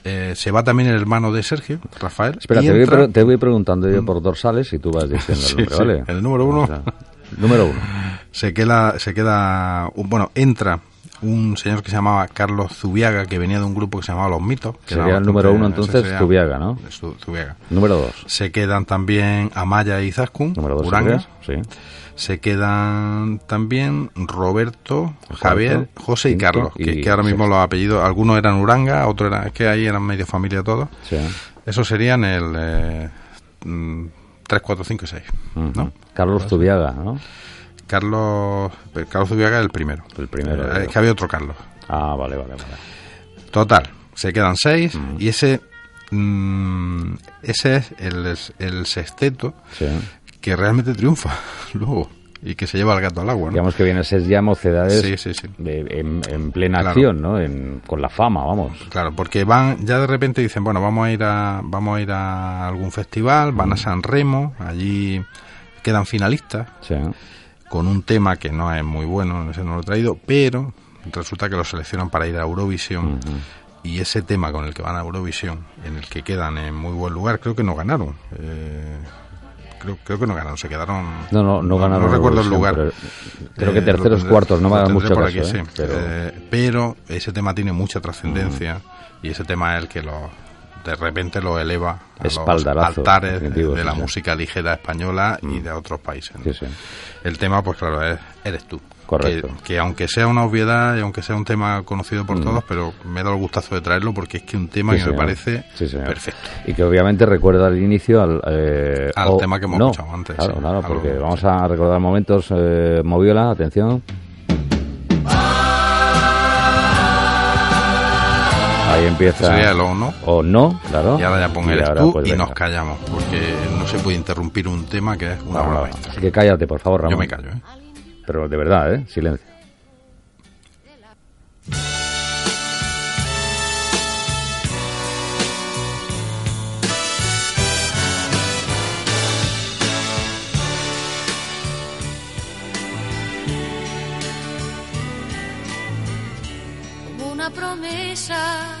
eh, se va también el hermano de Sergio, Rafael. Espera, te voy, entra- pre- te voy preguntando yo por dorsales y tú vas diciendo el nombre. ¿vale? El número uno. O sea, número uno. se queda, se queda, bueno, entra un señor que se llamaba Carlos Zubiaga, que venía de un grupo que se llamaba Los Mitos. que Sería el número uno, entonces, sería- Zubiaga, ¿no? Zu- Zubiaga. Número dos. Se quedan también Amaya y Zaskun, Número dos, Urangas. ¿sería? Sí. Se quedan también Roberto, Javier, José y Carlos, que, y que ahora mismo los apellidos, algunos eran Uranga, otros eran, es que ahí eran medio familia todos. Sí. Esos serían el eh, mm, 3, 4, 5 y 6. Ujú. ¿no? Carlos Zubiaga, ¿no? Carlos, eh, Carlos Zubiaga es el primero. El primero, Eh, digo. es que había otro Carlos. Ah, vale, vale, vale. Total, se quedan seis y ese mm, ese es el, el sexteto Sí. que realmente triunfa luego y que se lleva el gato al agua. ¿no? Digamos que viene a ser ya mocedades Sí, sí, sí. de- en, en plena Claro. acción, ¿no? En- con la fama, vamos. Claro, porque van, ya de repente dicen, bueno, vamos a ir a, vamos a ir a algún festival, van a San Remo, allí quedan finalistas Sí. Con un tema que no es muy bueno, ese no lo he traído, pero resulta que lo seleccionan para ir a Eurovisión y ese tema con el que van a Eurovisión, en el que quedan en muy buen lugar, creo que no ganaron. Eh, creo, creo que no ganaron, se quedaron. No, no, no ganaron. No recuerdo el lugar. pero creo que Eh, terceros, tendré- cuartos, no me tendré mucho por caso, aquí, ¿eh? sí. Pero- Eh, pero ese tema tiene mucha trascendencia y ese tema es el que lo, de repente lo eleva a los altares de, definitivo, de sí, la sí. música ligera española y de otros países. ¿no? Sí, sí. El tema, pues claro, es Eres tú. Correcto. Que, que aunque sea una obviedad y aunque sea un tema conocido por todos, pero me he dado el gustazo de traerlo porque es que un tema Mm. Que me parece perfecto. Y que obviamente recuerda al inicio al, eh, Al tema que hemos no, escuchado antes, Claro, claro, algo- porque vamos a recordar momentos. Eh, Moviola, atención. Ahí empieza. Sería el o no. O no, claro. Y ahora ya pon ahora, tú pues, y venga. nos callamos, porque no se puede interrumpir un tema que es una obra vamos. maestra. Así que cállate, por favor, Ramón. Yo me callo, ¿eh? Pero de verdad, ¿eh? Silencio. Como una promesa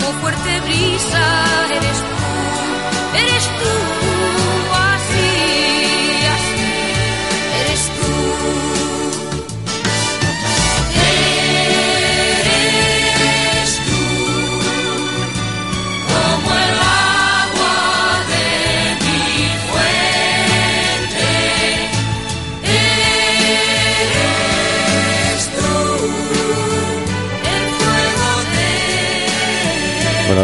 como fuerte brisa eres tú, eres tú,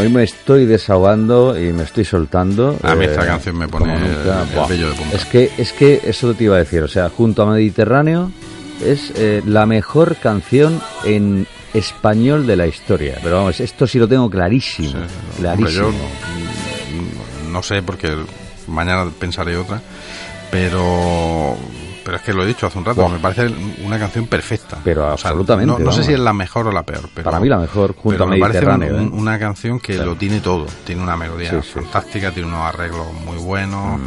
Me estoy desahogando y me estoy soltando. A mí eh, esta canción me pone como nunca. el Buah. vello de punta. Es que, es que eso te iba a decir, o sea, junto a Mediterráneo es eh, la mejor canción en español de la historia. Pero vamos, esto sí lo tengo clarísimo. Sí. Clarísimo. Hombre, yo no sé porque mañana pensaré otra, pero pero es que lo he dicho hace un rato, me parece una canción perfecta. Pero absolutamente, No, no sé si es la mejor o la peor, pero Para mí la mejor, junto a me parece un- ¿eh? una canción que lo tiene todo. Tiene una melodía Sí, sí, sí. fantástica, tiene unos arreglos muy buenos, Mm.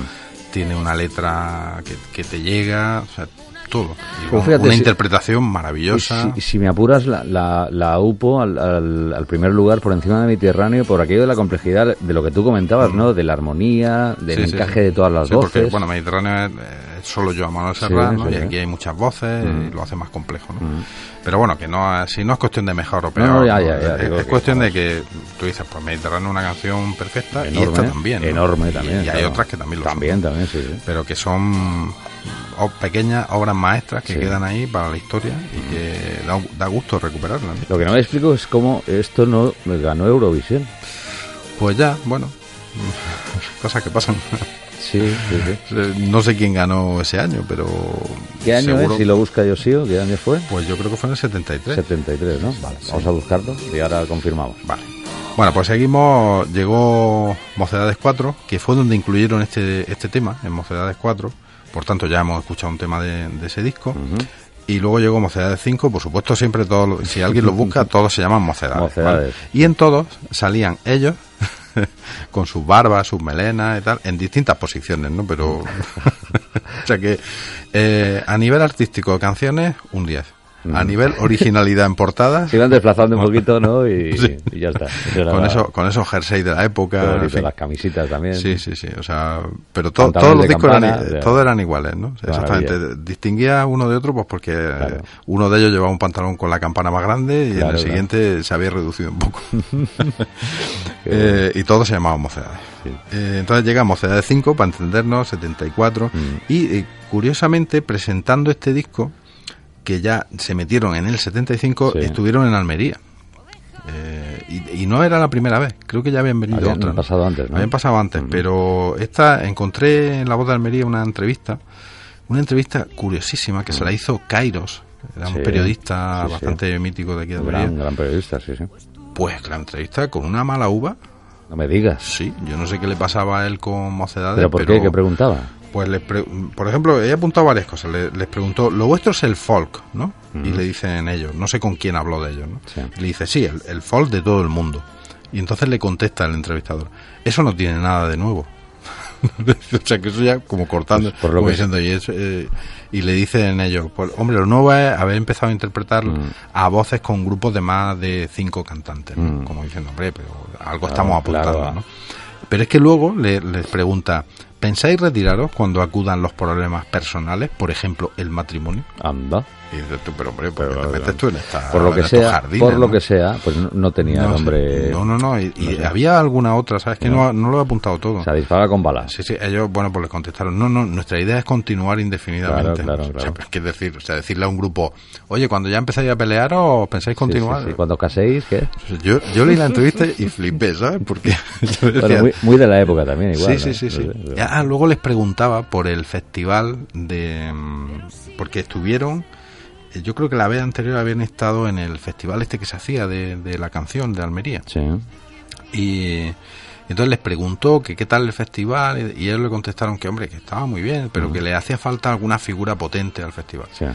tiene una letra que, que te llega, o sea, todo. Y Pues fíjate, una si- interpretación Y maravillosa. si, si me apuras, la, la, la UPO al, al- al primer lugar por encima de Mediterráneo por aquello de la complejidad de lo que tú comentabas, ¿no? De la armonía, del Mm. Sí, encaje sí. de todas las Sí, porque, voces. bueno, Mediterráneo es eh, solo yo a Manuel Serrano y aquí hay muchas voces Mm. y lo hace más complejo, ¿no? Pero bueno, que no si no es cuestión de mejor o peor, no, ya, ¿no? ya, ya, es, digo es que, cuestión de que tú dices, pues Mediterráneo es una canción perfecta y enorme, esta también. ¿no? Enorme Y- también. Y, hay claro. otras que también lo son, También, ¿no? también, sí, sí. Pero que son o- pequeñas obras maestras que Sí. quedan ahí para la historia y que da, da gusto recuperarlas. ¿no? Lo que no me explico es cómo esto no ganó Eurovisión. Pues ya, bueno, cosas que pasan. Sí, sí, sí. No sé quién ganó ese año, pero... ¿Qué año seguro- es? Si lo busca Yosio, ¿qué año fue? Pues yo creo que fue en el 73. 73, ¿no? Vale, vamos a buscarlo y ahora confirmamos. Vale. Bueno, pues seguimos. Llegó Mocedades 4, que fue donde incluyeron este, este tema, en Mocedades 4. Por tanto, ya hemos escuchado un tema de, de ese disco. Y luego llegó Mocedades 5, por supuesto, siempre todos, si alguien los busca, todos se llaman Mocedades. Mocedades. ¿vale? Y en todos salían ellos, con sus barbas, sus melenas y tal, en distintas posiciones, ¿no? Pero. o sea que, eh, a nivel artístico de canciones, un 10. A nivel originalidad en portadas, Se iban desplazando un poquito, ¿no? Y, Sí. y ya está. Eso con, eso, con esos jerseys de la época. en fin. las camisitas también. Sí, sí, sí. O sea, pero to- todos los discos eran, campana, i- o sea, todos eran iguales, ¿no? Exactamente. maravilla. Distinguía uno de otro, pues porque Claro. uno de ellos llevaba un pantalón con la campana más grande y en el claro. siguiente se había reducido un poco. Eh, y todos se llamaban Mocedades. Sí. Eh, entonces llega Mocedades 5, para entendernos, 74. Mm. Y eh, curiosamente, presentando este disco, que ya se metieron en el 75, Sí. estuvieron en Almería. Eh, y, y no era la primera vez, creo que ya habían venido Habían otras. pasado antes, ¿no? Habían pasado antes, pero esta encontré en La Voz de Almería una entrevista, una entrevista curiosísima que se la hizo Kairos, era un periodista sí, sí. bastante mítico de aquí de Almería. Gran, gran periodista, sí, sí. Pues la entrevista con una mala uva, No me digas. sí, yo no sé qué le pasaba a él con mocedades, ¿Pero por qué? ¿Qué preguntaba? Pues les pre- por ejemplo, he apuntado varias cosas. Le- les preguntó, lo vuestro es el folk, ¿no? Y le dicen ellos, no sé con quién habló de ellos, ¿no? Sí. Y le dice, sí, el, el folk de todo el mundo. Y entonces le contesta el entrevistador, eso no tiene nada de nuevo. o sea, que eso ya como cortando, Pues por lo como que- diciendo, y, es, eh, y le dicen ellos, pues hombre, lo nuevo es haber empezado a interpretar Mm. a voces con grupos de más de cinco cantantes, ¿no? Mm. Como diciendo, hombre, pero algo Claro, estamos apuntando, claro. ¿no? Pero es que luego le- les pregunta, ¿pensáis retiraros cuando acudan los problemas personales, por ejemplo, el matrimonio? Anda. Y dices tú, pero hombre, ¿por qué Pero, te metes tú en esta Por lo que sea, jardines, por lo no? que sea, pues no, tenía el no, no, no, no, y, no había alguna otra, ¿sabes? Que no, no lo he apuntado todo. Se dispara con balas. Sí, sí, ellos, bueno, pues les contestaron, no, no, nuestra idea es continuar indefinidamente. Claro, claro, O sea, claro. pero es que decir, o sea, decirle a un grupo, oye, cuando ya empezáis a pelear o pensáis continuar. sí, sí. Cuando caséis, ¿qué? Yo, yo leí la entrevista y flipé, ¿sabes? Porque yo decía, Bueno, muy, muy de la época también, igual. sí, sí, sí, Ya, luego les preguntaba por el festival de... mm, Porque estuvieron... eh, Yo creo que la vez anterior habían estado en el festival este que se hacía de, de la canción de Almería. Sí. Y entonces les preguntó que qué tal el festival y, ellos le contestaron que, hombre, que estaba muy bien, pero que le hacía falta alguna figura potente al festival. sí.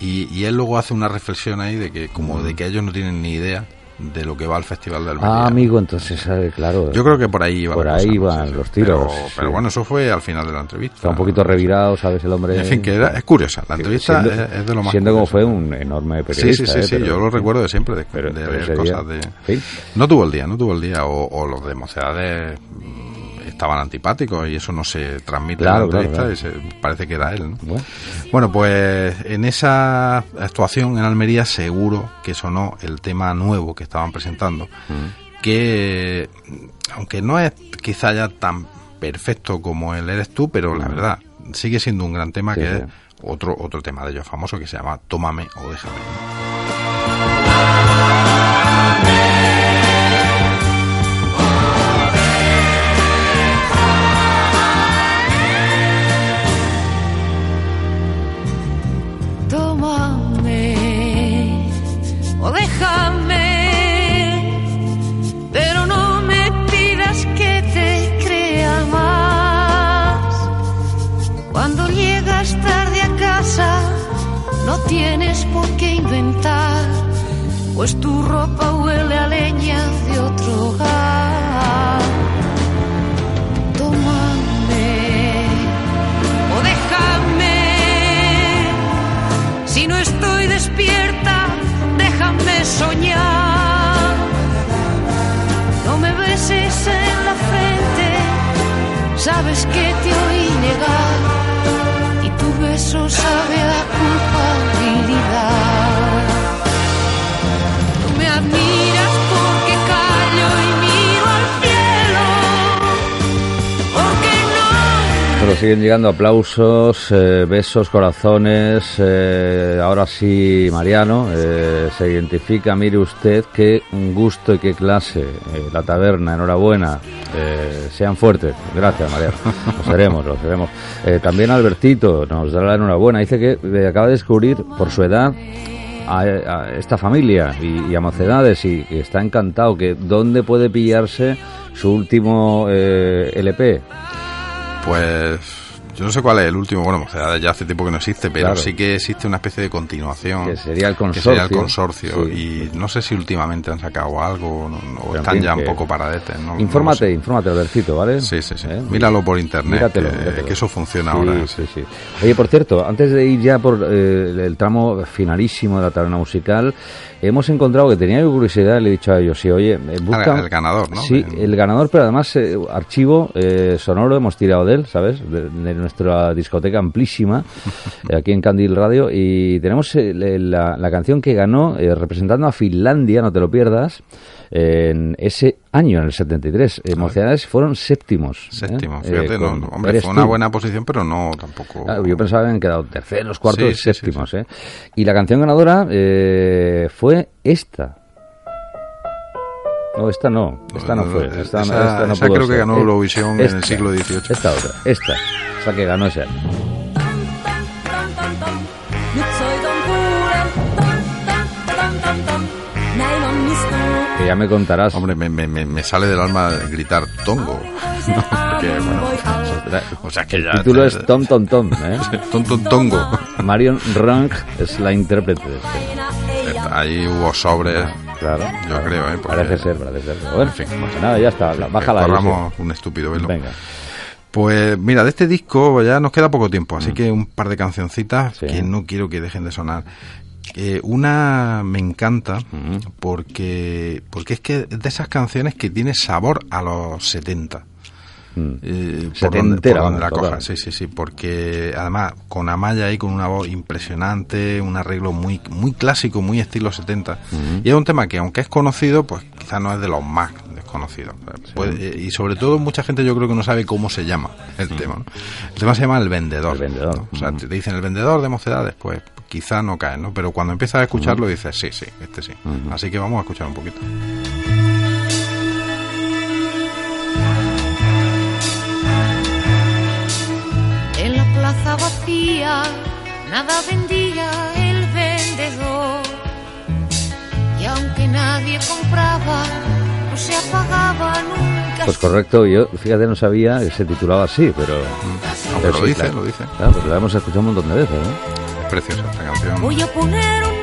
Y, y él luego hace una reflexión ahí de que como de que ellos no tienen ni idea de lo que va al festival de Almería. Ah, amigo, entonces, eh, claro. Yo creo que por ahí iba Por ahí van los tiros, Pero, sí. pero bueno, eso fue al final de la entrevista. Está un poquito revirado, ¿sabes? El hombre. En fin, que era, es curiosa. La entrevista siendo- es, es de lo más Siendo como curioso. fue un enorme Sí, periodista. sí, sí, ¿eh? sí, yo lo recuerdo de siempre, de, Pero- de cosas día- de... Sí. No tuvo el día, no tuvo el día, o, o los de mocedades estaban antipáticos y eso no se transmite Claro, en la claro, entrevista y se- parece que era él, ¿no? Bueno, Bueno, pues en esa actuación en Almería seguro que sonó el tema nuevo que estaban presentando, Mm. que aunque no es quizá ya tan perfecto como el Eres tú, pero la verdad sigue siendo un gran tema. Sí, que sí. es otro otro tema de ellos famoso que se llama Tómame o déjame. Pues tu ropa huele a leña de otro hogar. Tómame o déjame. Si no estoy despierta, déjame soñar. No me beses en la frente, sabes que te oí negar. Y tu beso sabe a siguen llegando aplausos, eh, besos, corazones. eh, ahora sí, Mariano, eh, se identifica, mire usted, qué gusto y qué clase. eh, la taberna, enhorabuena. eh, sean fuertes. Gracias, Mariano. Lo seremos, lo seremos. También Albertito nos da la enhorabuena. Dice que acaba de descubrir, por su edad, a, esta familia y, y a Mocedades y, está encantado que dónde puede pillarse su último LP. Pues yo no sé cuál es el último, bueno, sea, ya hace tiempo que no existe, pero Claro. sí que existe una especie de continuación. Que sería el que sería el consorcio. Sí. Y no sé si últimamente han sacado algo o, no- Pero están ya un poco paradetes. No, no Infórmate, sé. infórmate, Albercito, ¿vale? Sí, sí, sí. ¿Eh? Míralo por internet, Míratelo, que, míratelo. que eso funciona Sí, ahora. Sí, sí. Oye, por cierto, antes de ir ya por eh, el tramo finalísimo de la taberna musical, hemos encontrado que tenía curiosidad, le he dicho a ellos, sí, oye, eh, busca... Ah, el ganador, ¿no? Sí, el ganador, pero además eh, archivo eh, sonoro hemos tirado de él, ¿sabes? De, de nuestra discoteca amplísima, eh, aquí en Candil Radio, y tenemos eh, la, la canción que ganó eh, representando a Finlandia, no te lo pierdas, en ese año, en el 73. Eh, Mocedades fueron séptimos. Séptimo, Eh, fíjate, no, hombre, fue una tú. buena posición, pero no tampoco. Claro, yo pensaba que habían quedado terceros, cuartos, Sí, sí, sí, séptimos. ¿eh? Y la canción ganadora fue esta. No, esta no. Esta no, fue. Esta, esa- esta no esa pudo creo que ganó Eurovisión en el esta, siglo XVIII. Esta otra. Esta. Esa que ganó ese año. Tom, tom, tom, tom, tom. Que ya me contarás. Hombre, me, me, me, me sale del alma gritar tongo. Bueno, o sea que ya. El título es Tom Tom Tom. ¿eh? Ton, ton, tongo. Marion Rank es la intérprete. de este. Ahí hubo sobres. Claro. Yo claro. creo, ¿eh? Porque- Parece ser, parece ser. Pero Bueno, En fin, pues nada, ya está. la- que ahí, corramos un estúpido velo. Venga. Pues mira, de este disco ya nos queda poco tiempo, así que un par de cancioncitas Mm. Sí. que no quiero que dejen de sonar. Eh, una me encanta Mm. porque porque es que es de esas canciones que tiene sabor a los 70. Mm. Eh, por Setentera, donde, por donde vamos, la sí, sí, sí, porque además con Amaya ahí con una voz impresionante, un arreglo muy muy clásico, muy estilo 70. Y es un tema que aunque es conocido, pues quizás no es de los más desconocidos. Puede- eh, y sobre todo mucha gente yo creo que no sabe cómo se llama el tema. ¿no? El tema se llama El Vendedor. El Vendedor. ¿no? O sea, te dicen El Vendedor de Mocedades, pues quizás no cae, ¿no? Pero cuando empiezas a escucharlo dices, sí, sí, este sí. Así que vamos a escuchar un poquito. Vacía nada vendía el vendedor. Y aunque nadie compraba, no se apagaba nunca. Pues correcto, yo fíjate no sabía que se titulaba así, pero... No, pero pero lo sí, dice, claro. lo dice. Claro, pues la hemos escuchado un montón de veces, ¿no? Es preciosa esta canción. Voy a poner un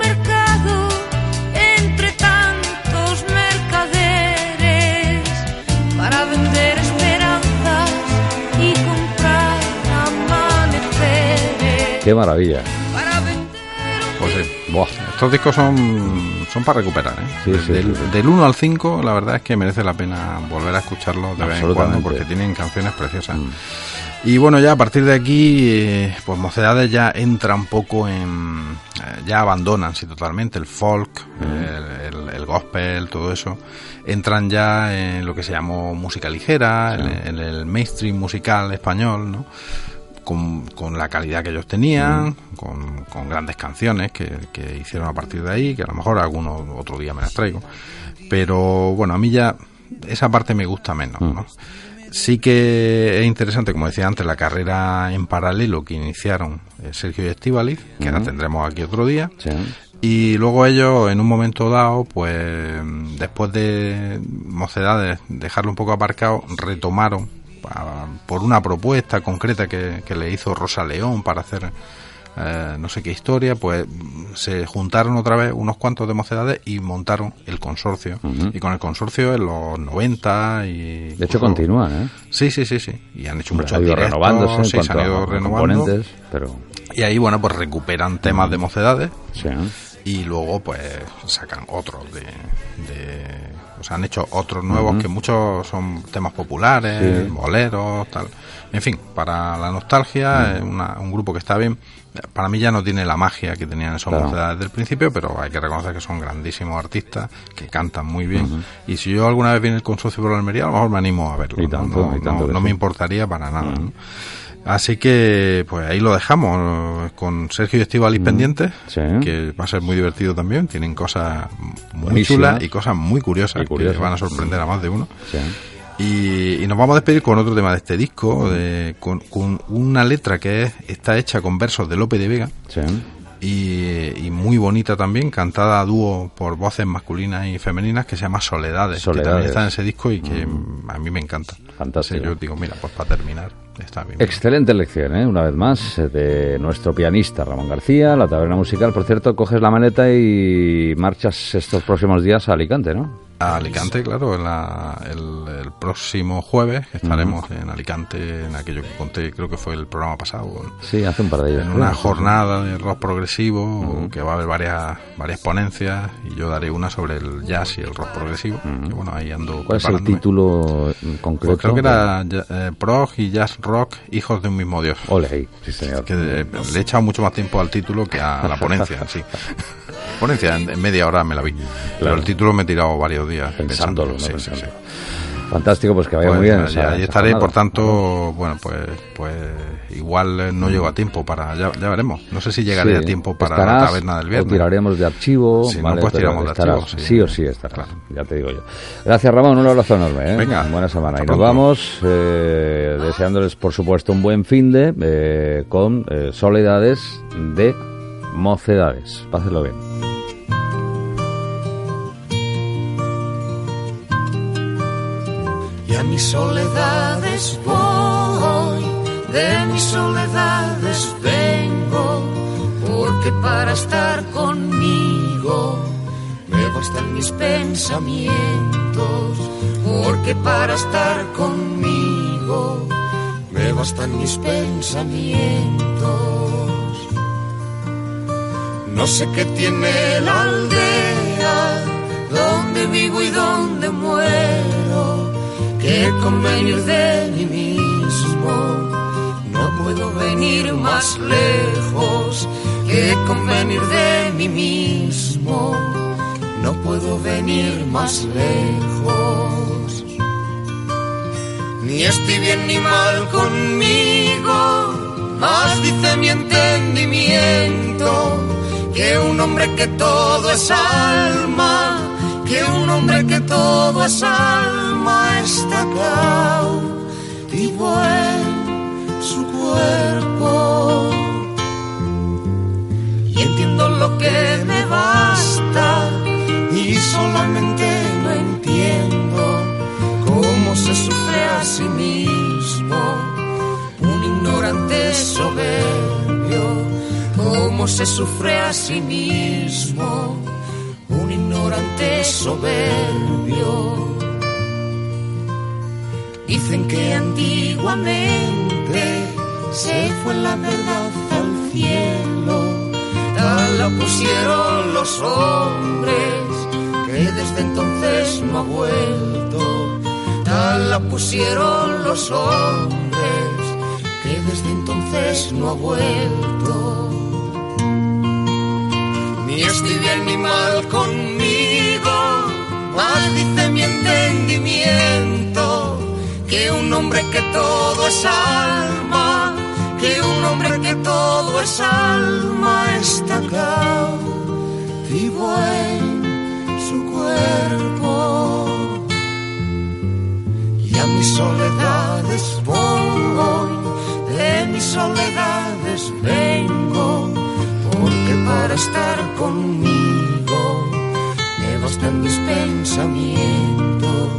Qué maravilla. Pues sí. Buah. Estos discos son, son para recuperar, ¿eh? Sí, del, sí, sí. del 1 al 5, la verdad es que merece la pena volver a escucharlos de vez en cuando porque tienen canciones preciosas. Mm. Y bueno, ya a partir de aquí, eh, pues Mocedades ya entra un poco en. eh, ya abandonan, sí, totalmente el folk, el, el- el gospel, todo eso. Entran ya en lo que se llamó música ligera, en, en el mainstream musical español, ¿no? Con, con la calidad que ellos tenían, con, con grandes canciones que, que hicieron a partir de ahí, que a lo mejor algunos otro día me las traigo. Pero bueno, a mí ya esa parte me gusta menos, ¿no? Sí que es interesante, como decía antes, la carrera en paralelo que iniciaron eh, Sergio y Estíbaliz, que la tendremos aquí otro día. Sí. Y luego ellos, en un momento dado, pues después de Mocedades dejarlo un poco aparcado, retomaron pa- por una propuesta concreta que, que le hizo Rosa León para hacer eh, no sé qué historia, pues se juntaron otra vez unos cuantos de mocedades y montaron el consorcio. Y con el consorcio en los 90 y... De hecho, continúan, ¿eh? Sí, sí, sí, sí. Y han hecho muchos ha ido directos, renovándose en sí, se han ido a renovando. componentes, pero... Y ahí, bueno, pues recuperan temas de mocedades Sí, y luego pues sacan otros de, de- o sea han hecho otros nuevos que muchos son temas populares Sí. boleros tal en fin para la nostalgia es una- un grupo que está bien para mí ya no tiene la magia que tenían esos Claro. desde el principio pero hay que reconocer que son grandísimos artistas que cantan muy bien y si yo alguna vez viene el consorcio por la Almería a lo mejor me animo a verlo Y ¿no? tanto, no, y tanto no- que no sí. me importaría para nada ¿no? Así que, pues ahí lo dejamos, con Sergio y Estivalis pendientes, Sí. que va a ser muy divertido también. Tienen cosas muy chulas y cosas muy curiosas, Y curiosas. que van a sorprender a más de uno. sí. Y, y nos vamos a despedir con otro tema de este disco, de, con, con una letra que es- está hecha con versos de Lope de Vega sí. y, y muy bonita también, cantada a dúo por voces masculinas y femeninas, que se llama Soledades, que Soledades. también está en ese disco y que mm, a mí me encanta. Fantástico. Entonces yo digo, mira, pues para terminar, Excelente lección, ¿eh? una vez más, eh, de nuestro pianista Ramón García, la taberna musical. Por cierto, coges la maleta y marchas estos próximos días a Alicante, ¿no? A Alicante, claro, en la- el, el próximo jueves estaremos en Alicante, en aquello que conté, creo que fue el programa pasado, Sí, hace un par de días. en una jornada de rock progresivo, que va a haber varias varias ponencias, y yo daré una sobre el jazz y el rock progresivo, que bueno, ahí ando ¿Cuál es el título en concreto? Pues creo que era eh, prog y jazz rock, hijos de un mismo dios. Ole, sí señor. Que eh, le he echado mucho más tiempo al título que a la ponencia en sí. ponencia, en, en media hora me la vi. Pero el título me he tirado varios días Pensándolo, ¿no? Sí, sí, Pensándolo. sí. Fantástico, pues que vaya Pues, muy bien. ahí esa estaré, jornada. por tanto, bueno, pues pues igual eh, no llego a tiempo para, ya, ya veremos. No sé si llegaré a tiempo para estarás la taberna del O viernes. tiraremos de archivo. Si no, pues tiramos de estarás, archivo, sí. o sí estarás. Claro. Ya te digo yo. Gracias, Ramón. Un abrazo enorme. ¿eh? Venga, Buena semana. Y nos vamos eh, deseándoles, por supuesto, un buen fin de eh, con soledades de mocedades. Pásenlo bien. A mis soledades voy, de mis soledades vengo, porque para estar conmigo me bastan mis pensamientos, porque para estar conmigo me bastan mis pensamientos. No sé qué tiene la aldea, donde vivo y donde muero, que con venir de mí mismo no puedo venir más lejos, que con venir de mí mismo no puedo venir más lejos. Ni estoy bien ni mal conmigo, más dice mi entendimiento que un hombre que todo es alma, que un hombre que todo es alma está cautivo en su cuerpo. Y entiendo lo que me basta y solamente no entiendo cómo se sufre a sí mismo un ignorante soberbio, cómo se sufre a sí mismo un ignorante soberbio. Dicen que antiguamente se fue la verdad al cielo, tal la pusieron los hombres, que desde entonces no ha vuelto, tal la pusieron los hombres, que desde entonces no ha vuelto. Ni estoy bien ni mal conmigo, mal dice mi entendimiento, que un hombre que todo es alma, que un hombre que todo es alma está cautivo en su cuerpo. Y a mis soledades voy, de mis soledades vengo, para estar conmigo. Me bastan mis pensamientos,